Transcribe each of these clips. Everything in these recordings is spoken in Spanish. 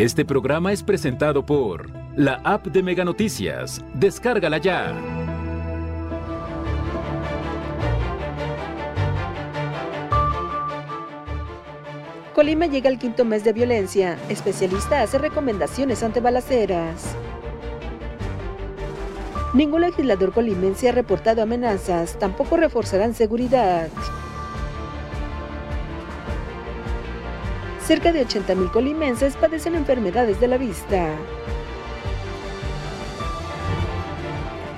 Este programa es presentado por la app de Mega Noticias. Descárgala ya. Colima llega al quinto mes de violencia. Especialista hace recomendaciones ante balaceras. Ningún legislador colimense ha reportado amenazas, tampoco reforzarán seguridad. Cerca de 80.000 colimenses padecen enfermedades de la vista.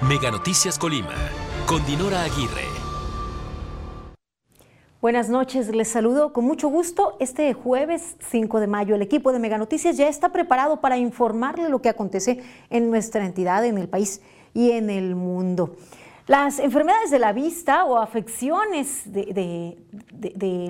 Mega Noticias Colima, con Dinora Aguirre. Buenas noches, les saludo con mucho gusto. Este jueves 5 de mayo el equipo de Mega Noticias ya está preparado para informarle lo que acontece en nuestra entidad, en el país y en el mundo. Las enfermedades de la vista o afecciones de,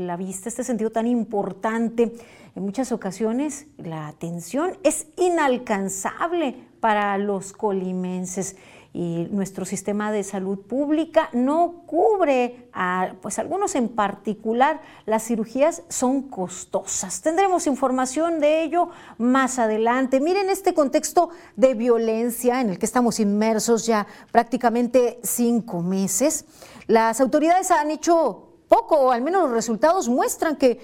la vista, este sentido tan importante, en muchas ocasiones la atención es inalcanzable para los colimenses y nuestro sistema de salud pública no cubre a pues algunos en particular las cirugías son costosas. Tendremos información de ello más adelante. Miren este contexto de violencia en el que estamos inmersos ya prácticamente cinco meses. Las autoridades han hecho poco, o al menos los resultados muestran que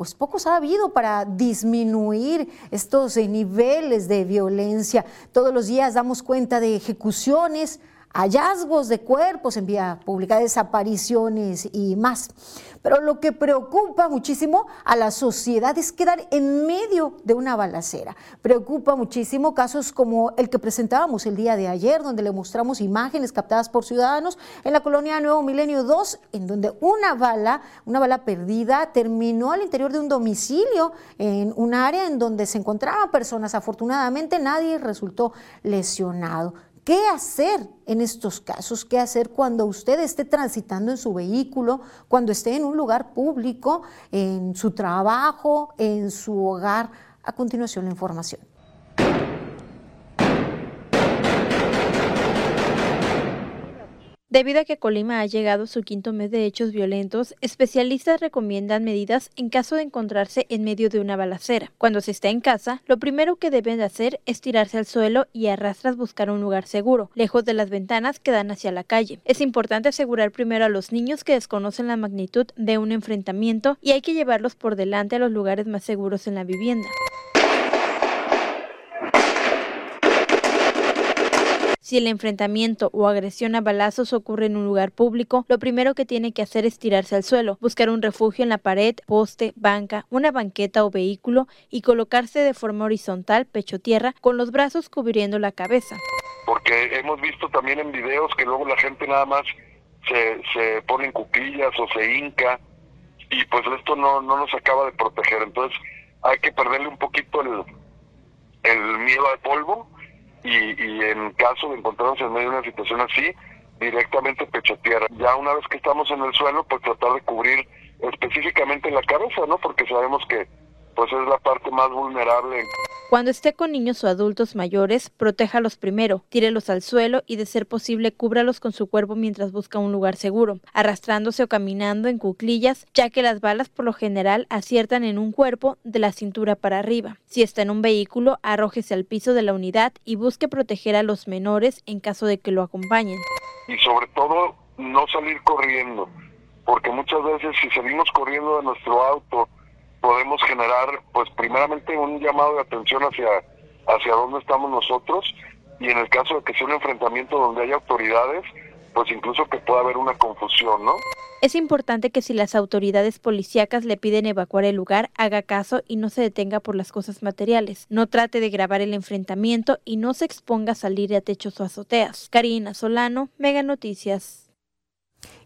pues pocos ha habido para disminuir estos eh, niveles de violencia. Todos los días damos cuenta de ejecuciones, hallazgos de cuerpos en vía pública, desapariciones y más. Pero lo que preocupa muchísimo a la sociedad es quedar en medio de una balacera. Preocupa muchísimo casos como el que presentábamos el día de ayer, donde le mostramos imágenes captadas por ciudadanos en la colonia Nuevo Milenio 2, en donde una bala, una bala perdida, terminó al interior de un domicilio en un área en donde se encontraban personas. Afortunadamente nadie resultó lesionado. ¿Qué hacer en estos casos? ¿Qué hacer cuando usted esté transitando en su vehículo, cuando esté en un lugar público, en su trabajo, en su hogar? A continuación la información. Debido a que Colima ha llegado su quinto mes de hechos violentos, especialistas recomiendan medidas en caso de encontrarse en medio de una balacera. Cuando se está en casa, lo primero que deben de hacer es tirarse al suelo y arrastras buscar un lugar seguro, lejos de las ventanas que dan hacia la calle. Es importante asegurar primero a los niños que desconocen la magnitud de un enfrentamiento y hay que llevarlos por delante a los lugares más seguros en la vivienda. Si el enfrentamiento o agresión a balazos ocurre en un lugar público, lo primero que tiene que hacer es tirarse al suelo, buscar un refugio en la pared, poste, banca, una banqueta o vehículo y colocarse de forma horizontal, pecho tierra, con los brazos cubriendo la cabeza. Porque hemos visto también en videos que luego la gente nada más se, se pone en cuclillas o se hinca y pues esto no, no nos acaba de proteger. Entonces hay que perderle un poquito el, el miedo al polvo y, en caso de encontrarnos en medio de una situación así, directamente pecho tierra. Ya una vez que estamos en el suelo, pues tratar de cubrir específicamente la cabeza, ¿no? Porque sabemos que pues es la parte más vulnerable. Cuando esté con niños o adultos mayores, protéjalos primero, tírelos al suelo y de ser posible cúbralos con su cuerpo mientras busca un lugar seguro, arrastrándose o caminando en cuclillas, ya que las balas por lo general aciertan en un cuerpo de la cintura para arriba. Si está en un vehículo, arrójese al piso de la unidad y busque proteger a los menores en caso de que lo acompañen. Y sobre todo, no salir corriendo, porque muchas veces si salimos corriendo de nuestro auto, podemos generar, pues primeramente un llamado de atención hacia, hacia dónde estamos nosotros y en el caso de que sea un enfrentamiento donde haya autoridades, pues incluso que pueda haber una confusión, ¿no? Es importante que si las autoridades policíacas le piden evacuar el lugar, haga caso y no se detenga por las cosas materiales. No trate de grabar el enfrentamiento y no se exponga a salir a techos o azoteas. Karina Solano, Mega Noticias.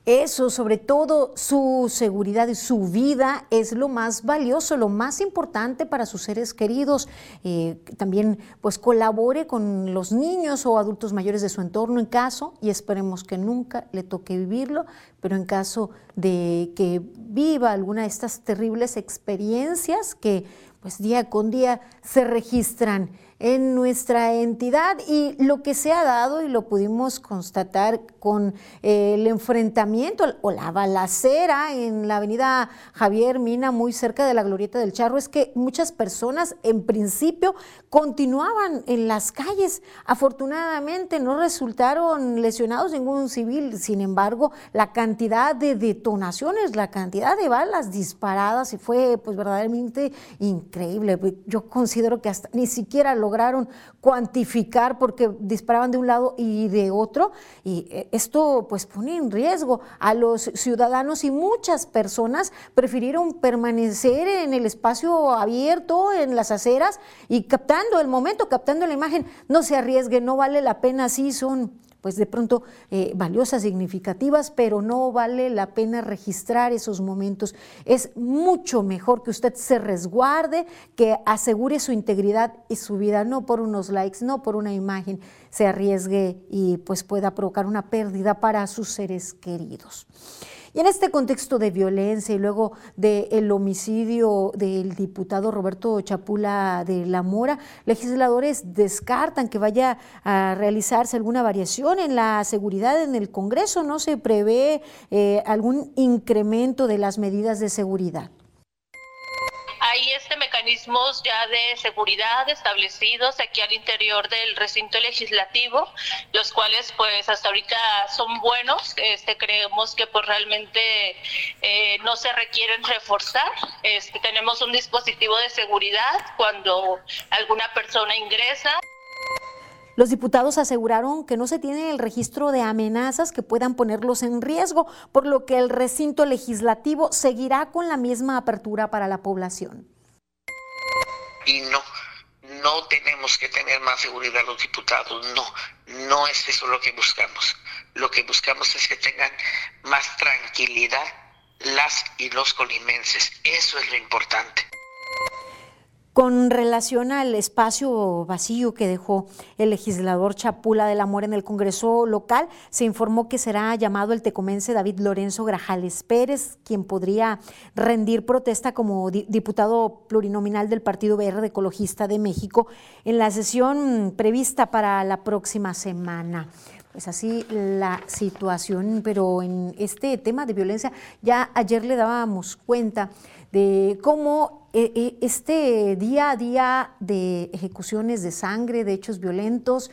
Eso, sobre todo su seguridad y su vida es lo más valioso, lo más importante para sus seres queridos. Eh, también pues colabore con los niños o adultos mayores de su entorno en caso, y esperemos que nunca le toque vivirlo, pero en caso de que viva alguna de estas terribles experiencias que pues día con día se registran en nuestra entidad y lo que se ha dado y lo pudimos constatar con eh, el enfrentamiento o la balacera en la avenida Javier Mina, muy cerca de la Glorieta del Charro, es que muchas personas en principio continuaban en las calles. Afortunadamente no resultaron lesionados ningún civil, sin embargo, la cantidad de detonaciones, la cantidad de balas disparadas y fue pues verdaderamente increíble. Yo considero que hasta ni siquiera lograron cuantificar porque disparaban de un lado y de otro y eh, esto pues pone en riesgo a los ciudadanos y muchas personas prefirieron permanecer en el espacio abierto, en las aceras y captando el momento, captando la imagen. No se arriesgue, no vale la pena, sí son pues de pronto eh, valiosas, significativas, pero no vale la pena registrar esos momentos. Es mucho mejor que usted se resguarde, que asegure su integridad y su vida, no por unos likes, no por una imagen, se arriesgue y pues pueda provocar una pérdida para sus seres queridos. Y en este contexto de violencia y luego del homicidio del diputado Roberto Chapula de la Mora, legisladores descartan que vaya a realizarse alguna variación en la seguridad en el Congreso. No se prevé eh, algún incremento de las medidas de seguridad hay este mecanismos ya de seguridad establecidos aquí al interior del recinto legislativo, los cuales pues hasta ahorita son buenos. Este creemos que pues realmente eh, no se requieren reforzar. Este, tenemos un dispositivo de seguridad cuando alguna persona ingresa. Los diputados aseguraron que no se tiene el registro de amenazas que puedan ponerlos en riesgo, por lo que el recinto legislativo seguirá con la misma apertura para la población. Y no, no tenemos que tener más seguridad los diputados, no, no es eso lo que buscamos. Lo que buscamos es que tengan más tranquilidad las y los colimenses, eso es lo importante. Con relación al espacio vacío que dejó el legislador Chapula de la Mora en el Congreso local, se informó que será llamado el tecomense David Lorenzo Grajales Pérez, quien podría rendir protesta como diputado plurinominal del Partido Verde Ecologista de México en la sesión prevista para la próxima semana. Pues así la situación, pero en este tema de violencia ya ayer le dábamos cuenta de cómo eh, eh, este día a día de ejecuciones de sangre, de hechos violentos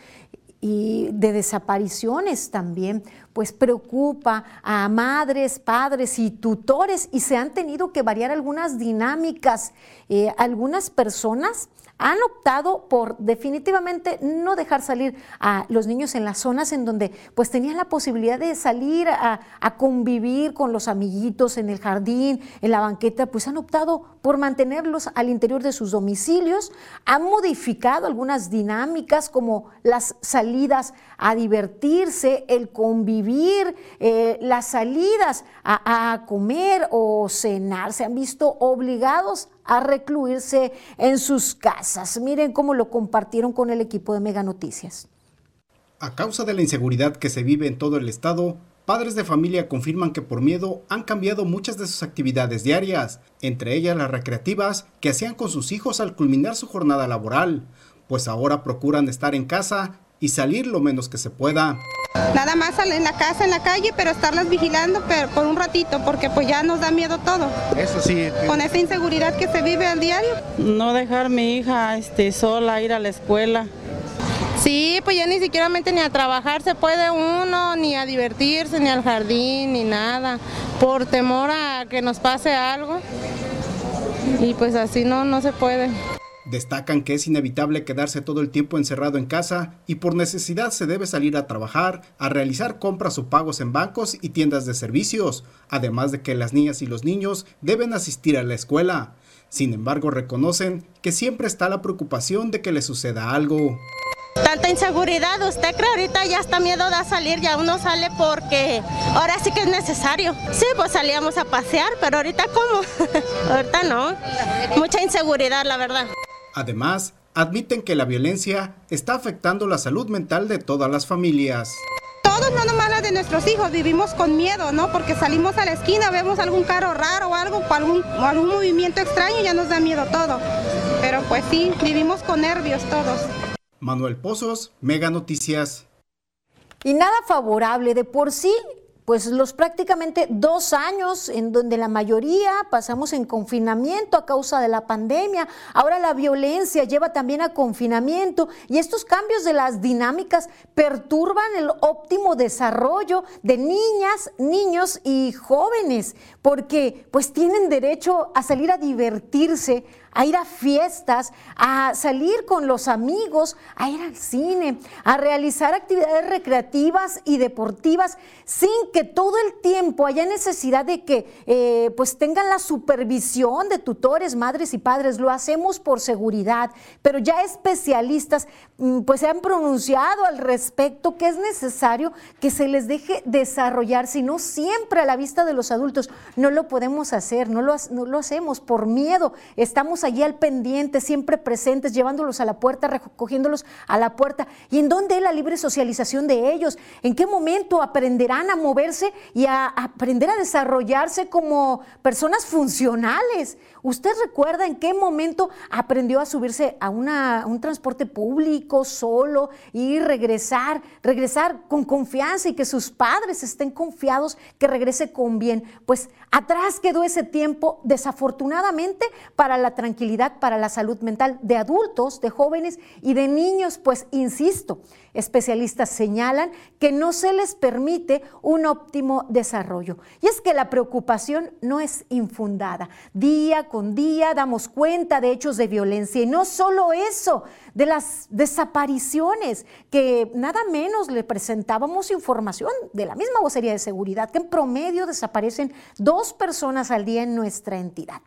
y de desapariciones también, pues preocupa a madres, padres y tutores y se han tenido que variar algunas dinámicas. Eh, algunas personas han optado por definitivamente no dejar salir a los niños en las zonas en donde pues tenían la posibilidad de salir a, convivir con los amiguitos en el jardín, en la banqueta, pues han optado por mantenerlos al interior de sus domicilios, han modificado algunas dinámicas como las salidas a divertirse, el convivir, eh, las salidas a, comer o cenar, se han visto obligados a recluirse en sus casas. Miren cómo lo compartieron con el equipo de Mega Noticias. A causa de la inseguridad que se vive en todo el estado, padres de familia confirman que por miedo han cambiado muchas de sus actividades diarias, entre ellas las recreativas que hacían con sus hijos al culminar su jornada laboral, pues ahora procuran estar en casa y salir lo menos que se pueda. Nada más en la casa, en la calle, pero estarlas vigilando pero por un ratito, porque pues ya nos da miedo todo. Eso sí. Con esa inseguridad que se vive al diario. No dejar a mi hija este, sola ir a la escuela. Sí, pues ya ni siquiera ni a trabajar se puede uno, ni a divertirse, ni al jardín, ni nada, por temor a que nos pase algo. Y pues así no, no se puede. Destacan que es inevitable quedarse todo el tiempo encerrado en casa y por necesidad se debe salir a trabajar, a realizar compras o pagos en bancos y tiendas de servicios, además de que las niñas y los niños deben asistir a la escuela. Sin embargo, reconocen que siempre está la preocupación de que le suceda algo. Tanta inseguridad, usted cree ahorita ya está miedo de salir, ya uno sale porque ahora sí que es necesario. Sí, pues salíamos a pasear, pero ahorita ¿cómo? ahorita no. Mucha inseguridad, la verdad. Además, admiten que la violencia está afectando la salud mental de todas las familias. Todos, no nomás la de nuestros hijos, vivimos con miedo, ¿no? Porque salimos a la esquina, vemos algún carro raro o algo, o algún, algún movimiento extraño, ya nos da miedo todo. Pero pues sí, vivimos con nervios todos. Manuel Pozos, Mega Noticias. Y nada favorable, de por sí pues los prácticamente dos años en donde la mayoría pasamos en confinamiento a causa de la pandemia. Ahora la violencia lleva también a confinamiento y estos cambios de las dinámicas perturban el óptimo desarrollo de niñas, niños y jóvenes, porque pues tienen derecho a salir a divertirse, a ir a fiestas, a salir con los amigos, a ir al cine, a realizar actividades recreativas y deportivas sin que todo el tiempo haya necesidad de que eh, pues tengan la supervisión de tutores, madres y padres. Lo hacemos por seguridad, pero ya especialistas mm, pues se han pronunciado al respecto que es necesario que se les deje desarrollar, si no siempre a la vista de los adultos no lo podemos hacer, no lo, no lo hacemos por miedo, estamos allí al pendiente, siempre presentes, llevándolos a la puerta, recogiéndolos a la puerta. ¿Y en dónde es la libre socialización de ellos? ¿En qué momento aprenderán a moverse y a aprender a desarrollarse como personas funcionales? ¿Usted recuerda en qué momento aprendió a subirse a, un transporte público solo y regresar, regresar con confianza y que sus padres estén confiados que regrese con bien? Pues atrás quedó ese tiempo, desafortunadamente, para la tranquilidad, para la salud mental de adultos, de jóvenes y de niños, pues insisto, Especialistas señalan que no se les permite un óptimo desarrollo. Y es que la preocupación no es infundada. Día con día damos cuenta de hechos de violencia y no solo eso, de las desapariciones, que nada menos le presentábamos información de la misma vocería de seguridad, que en promedio desaparecen dos personas al día en nuestra entidad.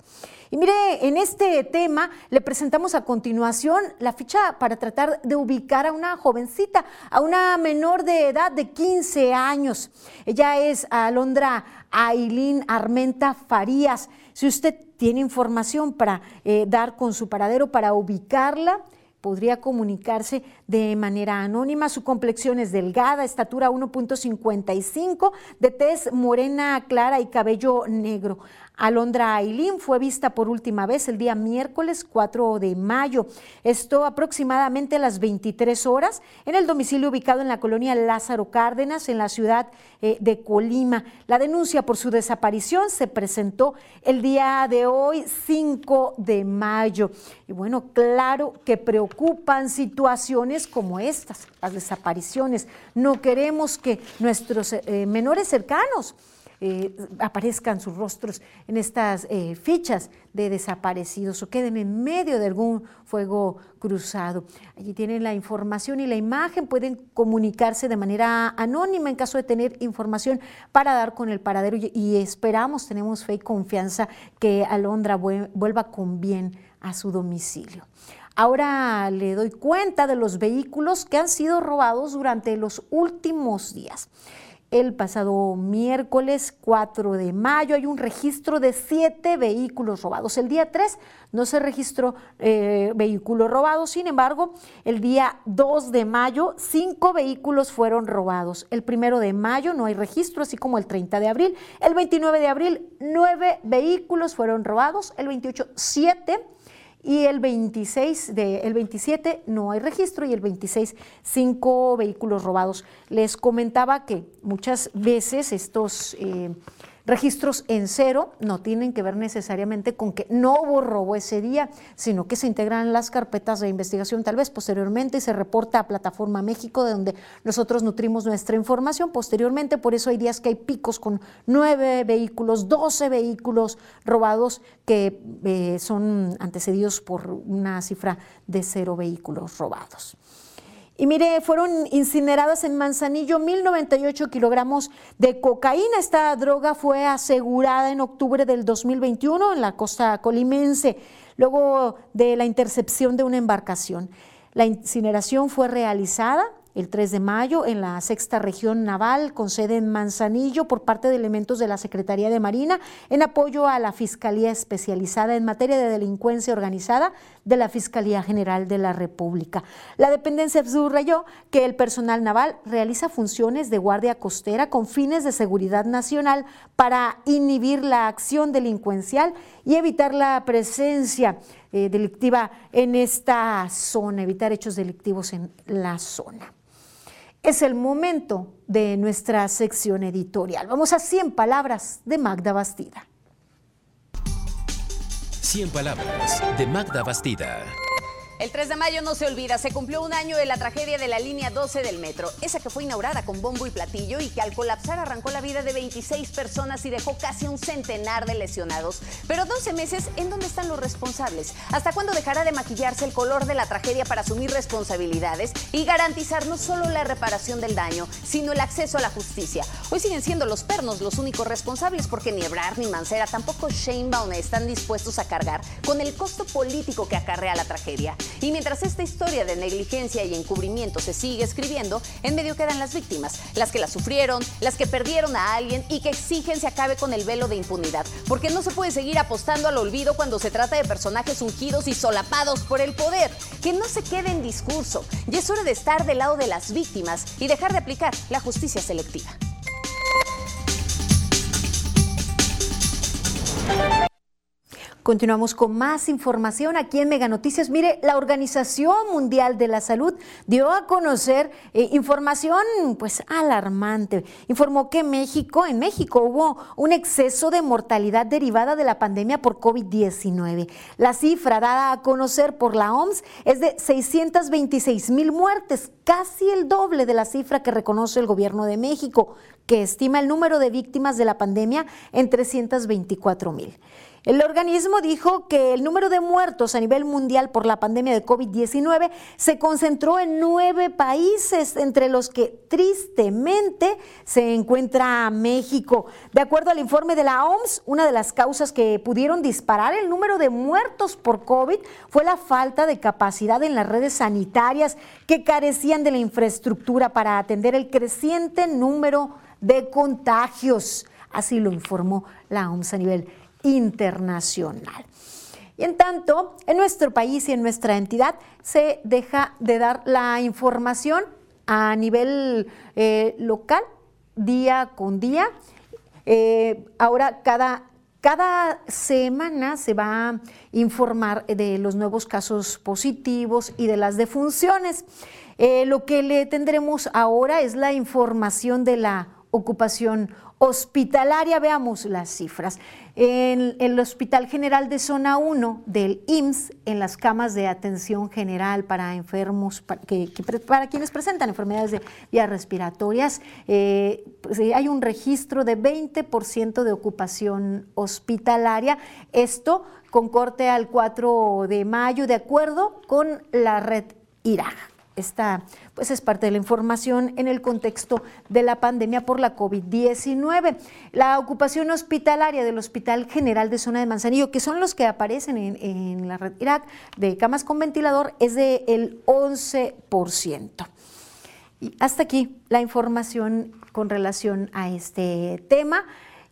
Y mire, en este tema le presentamos a continuación la ficha para tratar de ubicar a una jovencita, a una menor de edad de 15 años. Ella es Alondra Ailín Armenta Farías. Si usted tiene información para eh, dar con su paradero, para ubicarla, podría comunicarse de manera anónima. Su complexión es delgada, estatura 1.55, de tez morena clara y cabello negro. Alondra Ailín fue vista por última vez el día miércoles 4 de mayo. Esto aproximadamente a las 23 horas en el domicilio ubicado en la colonia Lázaro Cárdenas, en la ciudad eh, de Colima. La denuncia por su desaparición se presentó el día de hoy, 5 de mayo. Y bueno, claro que preocupan situaciones como estas, las desapariciones. No queremos que nuestros eh, menores cercanos eh, aparezcan sus rostros en estas eh, fichas de desaparecidos o queden en medio de algún fuego cruzado. Allí tienen la información y la imagen, pueden comunicarse de manera anónima en caso de tener información para dar con el paradero y, esperamos, tenemos fe y confianza que Alondra vuelva con bien a su domicilio. Ahora le doy cuenta de los vehículos que han sido robados durante los últimos días el pasado miércoles 4 de mayo. Hay un registro de siete vehículos robados. El día 3 no se registró eh, vehículos robados, sin embargo, el día 2 de mayo cinco vehículos fueron robados. El primero de mayo no hay registro, así como el 30 de abril. El 29 de abril nueve vehículos fueron robados. El 28 siete y el 26 de, el 27 no hay registro y el 26 cinco vehículos robados. Les comentaba que muchas veces estos eh, Registros en cero no tienen que ver necesariamente con que no hubo robo ese día, sino que se integran las carpetas de investigación tal vez posteriormente y se reporta a Plataforma México, de donde nosotros nutrimos nuestra información posteriormente. Por eso hay días que hay picos con nueve vehículos, doce vehículos robados que eh, son antecedidos por una cifra de cero vehículos robados. Y mire, fueron incineradas en Manzanillo 1.098 kilogramos de cocaína. Esta droga fue asegurada en octubre del 2021 en la costa colimense, luego de la intercepción de una embarcación. La incineración fue realizada el 3 de mayo en la sexta región naval con sede en Manzanillo por parte de elementos de la Secretaría de Marina en apoyo a la Fiscalía Especializada en materia de delincuencia organizada de la Fiscalía General de la República. La dependencia subrayó que el personal naval realiza funciones de guardia costera con fines de seguridad nacional para inhibir la acción delincuencial y evitar la presencia eh, delictiva en esta zona, evitar hechos delictivos en la zona. Es el momento de nuestra sección editorial. Vamos a 100 palabras de Magda Bastida. 100 palabras de Magda Bastida. El 3 de mayo no se olvida, se cumplió un año de la tragedia de la línea 12 del metro, esa que fue inaugurada con bombo y platillo y que al colapsar arrancó la vida de 26 personas y dejó casi un centenar de lesionados. Pero 12 meses, ¿en dónde están los responsables? ¿Hasta cuándo dejará de maquillarse el color de la tragedia para asumir responsabilidades y garantizar no solo la reparación del daño, sino el acceso a la justicia? Hoy siguen siendo los pernos los únicos responsables porque ni Ebrard ni Mancera, tampoco Sheinbaum están dispuestos a cargar con el costo político que acarrea la tragedia. Y mientras esta historia de negligencia y encubrimiento se sigue escribiendo, en medio quedan las víctimas, las que la sufrieron, las que perdieron a alguien y que exigen se acabe con el velo de impunidad. Porque no se puede seguir apostando al olvido cuando se trata de personajes ungidos y solapados por el poder. Que no se quede en discurso. Y es hora de estar del lado de las víctimas y dejar de aplicar la justicia selectiva. Continuamos con más información aquí en Mega Noticias. Mire, la Organización Mundial de la Salud dio a conocer eh, información pues alarmante. Informó que México, en México hubo un exceso de mortalidad derivada de la pandemia por COVID-19. La cifra dada a conocer por la OMS es de 626 mil muertes, casi el doble de la cifra que reconoce el gobierno de México, que estima el número de víctimas de la pandemia en 324 mil. El organismo dijo que el número de muertos a nivel mundial por la pandemia de COVID-19 se concentró en nueve países, entre los que tristemente se encuentra México. De acuerdo al informe de la OMS, una de las causas que pudieron disparar el número de muertos por COVID fue la falta de capacidad en las redes sanitarias que carecían de la infraestructura para atender el creciente número de contagios. Así lo informó la OMS a nivel internacional. Y en tanto, en nuestro país y en nuestra entidad se deja de dar la información a nivel eh, local, día con día. Eh, ahora cada, cada semana se va a informar de los nuevos casos positivos y de las defunciones. Eh, lo que le tendremos ahora es la información de la ocupación hospitalaria. Veamos las cifras. En el Hospital General de Zona 1 del IMSS, en las camas de atención general para enfermos, para, quienes presentan enfermedades de vías respiratorias, eh, pues, eh, hay un registro de 20% de ocupación hospitalaria. Esto con corte al 4 de mayo, de acuerdo con la red IRAG. Esta pues es parte de la información en el contexto de la pandemia por la COVID-19. La ocupación hospitalaria del Hospital General de Zona de Manzanillo, que son los que aparecen en, la red Irak de camas con ventilador, es del 11%. Y hasta aquí la información con relación a este tema.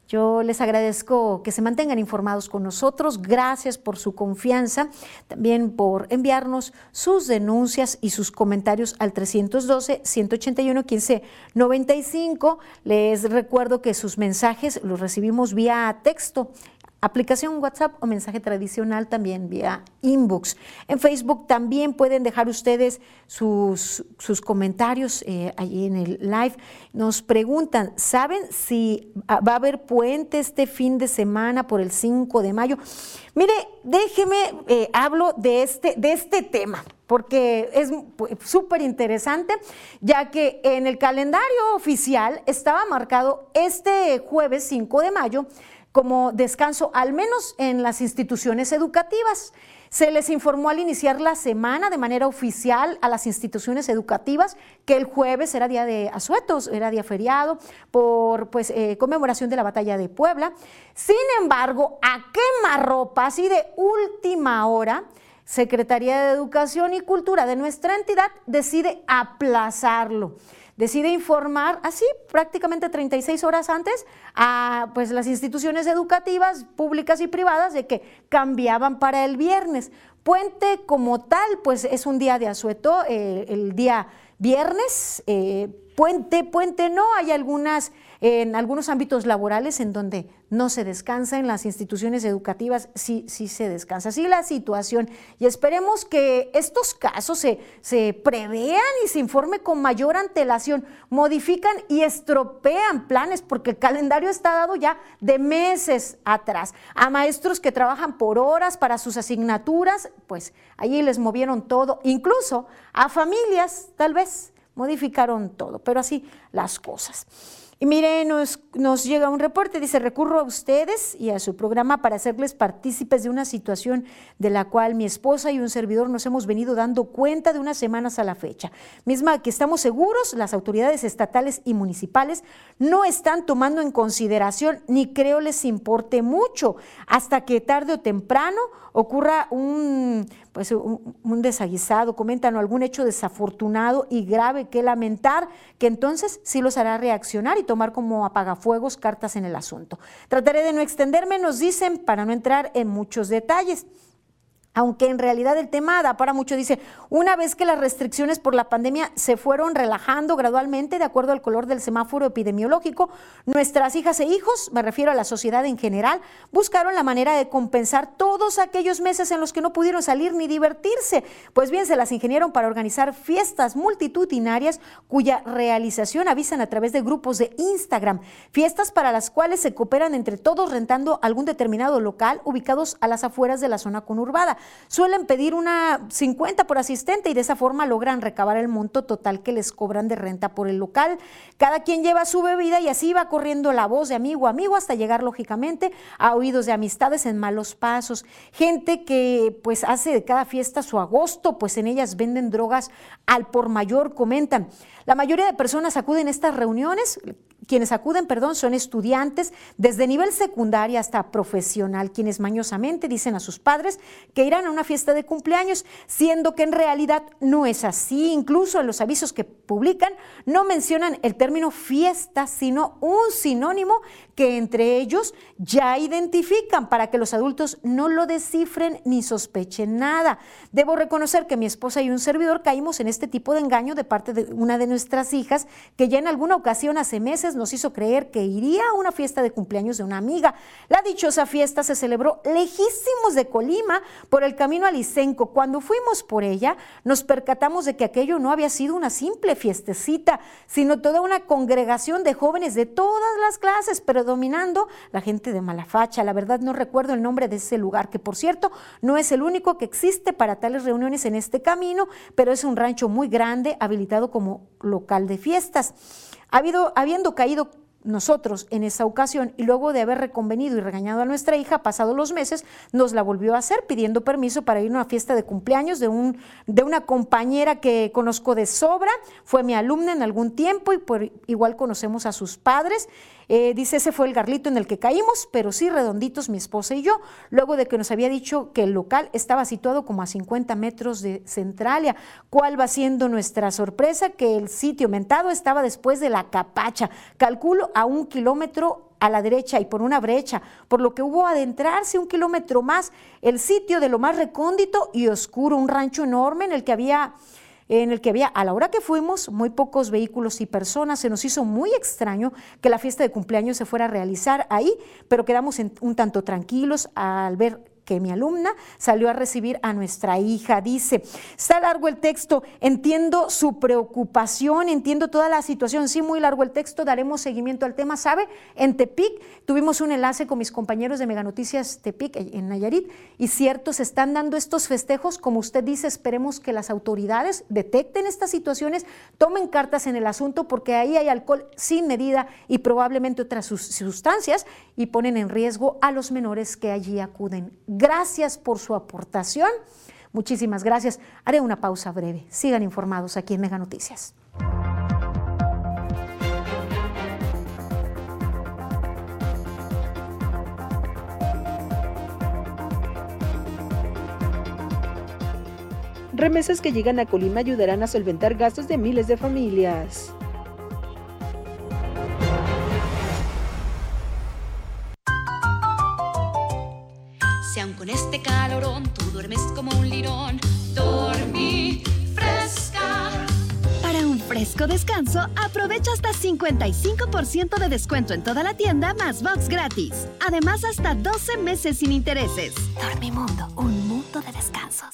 Yo les agradezco que se mantengan informados con nosotros. Gracias por su confianza, también por enviarnos sus denuncias y sus comentarios al 312-181-1595. Les recuerdo que sus mensajes los recibimos vía texto aplicación WhatsApp o mensaje tradicional también vía inbox. En Facebook también pueden dejar ustedes sus, sus comentarios eh, allí en el live. Nos preguntan, ¿saben si va a haber puente este fin de semana por el 5 de mayo? Mire, déjeme, eh, hablo de este, de este tema porque es súper interesante, ya que en el calendario oficial estaba marcado este jueves 5 de mayo como descanso, al menos en las instituciones educativas. Se les informó al iniciar la semana de manera oficial a las instituciones educativas que el jueves era día de asuetos, era día feriado por pues, eh, conmemoración de la batalla de Puebla. Sin embargo, a quemarropa, así de última hora, Secretaría de Educación y Cultura de nuestra entidad decide aplazarlo decide informar así prácticamente 36 horas antes a pues, las instituciones educativas públicas y privadas de que cambiaban para el viernes. Puente como tal, pues es un día de asueto, eh, el día viernes, eh, puente, puente no, hay algunas en algunos ámbitos laborales en donde no se descansa, en las instituciones educativas sí, sí se descansa. Así la situación. Y esperemos que estos casos se, se prevean y se informe con mayor antelación, modifican y estropean planes, porque el calendario está dado ya de meses atrás. A maestros que trabajan por horas para sus asignaturas, pues allí les movieron todo, incluso a familias tal vez modificaron todo, pero así las cosas. Y mire, nos, nos, llega un reporte, dice, recurro a ustedes y a su programa para hacerles partícipes de una situación de la cual mi esposa y un servidor nos hemos venido dando cuenta de unas semanas a la fecha. Misma que estamos seguros, las autoridades estatales y municipales no están tomando en consideración, ni creo les importe mucho, hasta que tarde o temprano ocurra un, pues, un, desaguisado, comentan algún hecho desafortunado y grave que lamentar, que entonces sí los hará reaccionar y tomar como apagafuegos cartas en el asunto. Trataré de no extenderme, nos dicen, para no entrar en muchos detalles aunque en realidad el tema da para mucho, dice, una vez que las restricciones por la pandemia se fueron relajando gradualmente de acuerdo al color del semáforo epidemiológico, nuestras hijas e hijos, me refiero a la sociedad en general, buscaron la manera de compensar todos aquellos meses en los que no pudieron salir ni divertirse. Pues bien, se las ingeniaron para organizar fiestas multitudinarias cuya realización avisan a través de grupos de Instagram, fiestas para las cuales se cooperan entre todos rentando algún determinado local ubicados a las afueras de la zona conurbada. Suelen pedir una 50 por asistente y de esa forma logran recabar el monto total que les cobran de renta por el local. Cada quien lleva su bebida y así va corriendo la voz de amigo a amigo hasta llegar lógicamente a oídos de amistades en malos pasos. Gente que pues hace de cada fiesta su agosto, pues en ellas venden drogas al por mayor, comentan. La mayoría de personas acuden a estas reuniones, quienes acuden, perdón, son estudiantes desde nivel secundaria hasta profesional, quienes mañosamente dicen a sus padres que irán a una fiesta de cumpleaños, siendo que en realidad no es así. Incluso en los avisos que publican no mencionan el término fiesta, sino un sinónimo que entre ellos ya identifican para que los adultos no lo descifren ni sospechen nada. Debo reconocer que mi esposa y un servidor caímos en este tipo de engaño de parte de una de nuestras hijas, que ya en alguna ocasión hace meses nos hizo creer que iría a una fiesta de cumpleaños de una amiga. La dichosa fiesta se celebró lejísimos de Colima por el camino a Licenco. Cuando fuimos por ella, nos percatamos de que aquello no había sido una simple fiestecita, sino toda una congregación de jóvenes de todas las clases, predominando la gente de Malafacha. La verdad no recuerdo el nombre de ese lugar, que por cierto no es el único que existe para tales reuniones en este camino, pero es un rancho muy grande, habilitado como local de fiestas. Habido, habiendo caído nosotros en esa ocasión y luego de haber reconvenido y regañado a nuestra hija, pasados los meses, nos la volvió a hacer pidiendo permiso para ir a una fiesta de cumpleaños de, un, de una compañera que conozco de sobra, fue mi alumna en algún tiempo y por igual conocemos a sus padres eh, dice, ese fue el garlito en el que caímos, pero sí redonditos mi esposa y yo, luego de que nos había dicho que el local estaba situado como a 50 metros de Centralia. ¿Cuál va siendo nuestra sorpresa? Que el sitio mentado estaba después de la capacha, calculo a un kilómetro a la derecha y por una brecha, por lo que hubo adentrarse un kilómetro más el sitio de lo más recóndito y oscuro, un rancho enorme en el que había en el que había, a la hora que fuimos, muy pocos vehículos y personas. Se nos hizo muy extraño que la fiesta de cumpleaños se fuera a realizar ahí, pero quedamos un tanto tranquilos al ver que mi alumna salió a recibir a nuestra hija. Dice, está largo el texto, entiendo su preocupación, entiendo toda la situación, sí, muy largo el texto, daremos seguimiento al tema. ¿Sabe? En Tepic tuvimos un enlace con mis compañeros de Mega Noticias Tepic eh, en Nayarit y cierto, se están dando estos festejos, como usted dice, esperemos que las autoridades detecten estas situaciones, tomen cartas en el asunto porque ahí hay alcohol sin medida y probablemente otras sustancias y ponen en riesgo a los menores que allí acuden. Gracias por su aportación. Muchísimas gracias. Haré una pausa breve. Sigan informados aquí en Mega Noticias. Remesas que llegan a Colima ayudarán a solventar gastos de miles de familias. Con este calorón tú duermes como un lirón. Dormí fresca. Para un Costco Descanso, aprovecha hasta 55% de descuento en toda la tienda más box gratis. Además, hasta 12 meses sin intereses. Dormimundo, un mundo de descansos.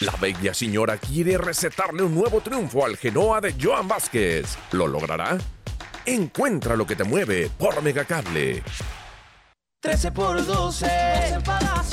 La bella señora quiere recetarle un nuevo triunfo al Genoa de Joan Vázquez. ¿Lo logrará? Encuentra lo que te mueve por Megacable. 13 por 12, 13 pagas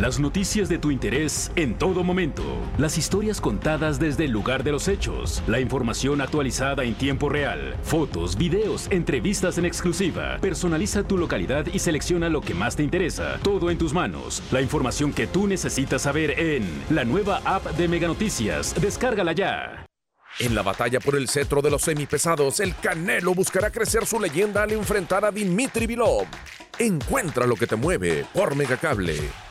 Las noticias de tu interés en todo momento. Las historias contadas desde el lugar de los hechos. La información actualizada en tiempo real. Fotos, videos, entrevistas en exclusiva. Personaliza tu localidad y selecciona lo que más te interesa. Todo en tus manos. La información que tú necesitas saber en la nueva app de Mega Noticias. Descárgala ya. En la batalla por el cetro de los semipesados, el Canelo buscará crecer su leyenda al enfrentar a Dimitri Vilov. Encuentra lo que te mueve por Megacable.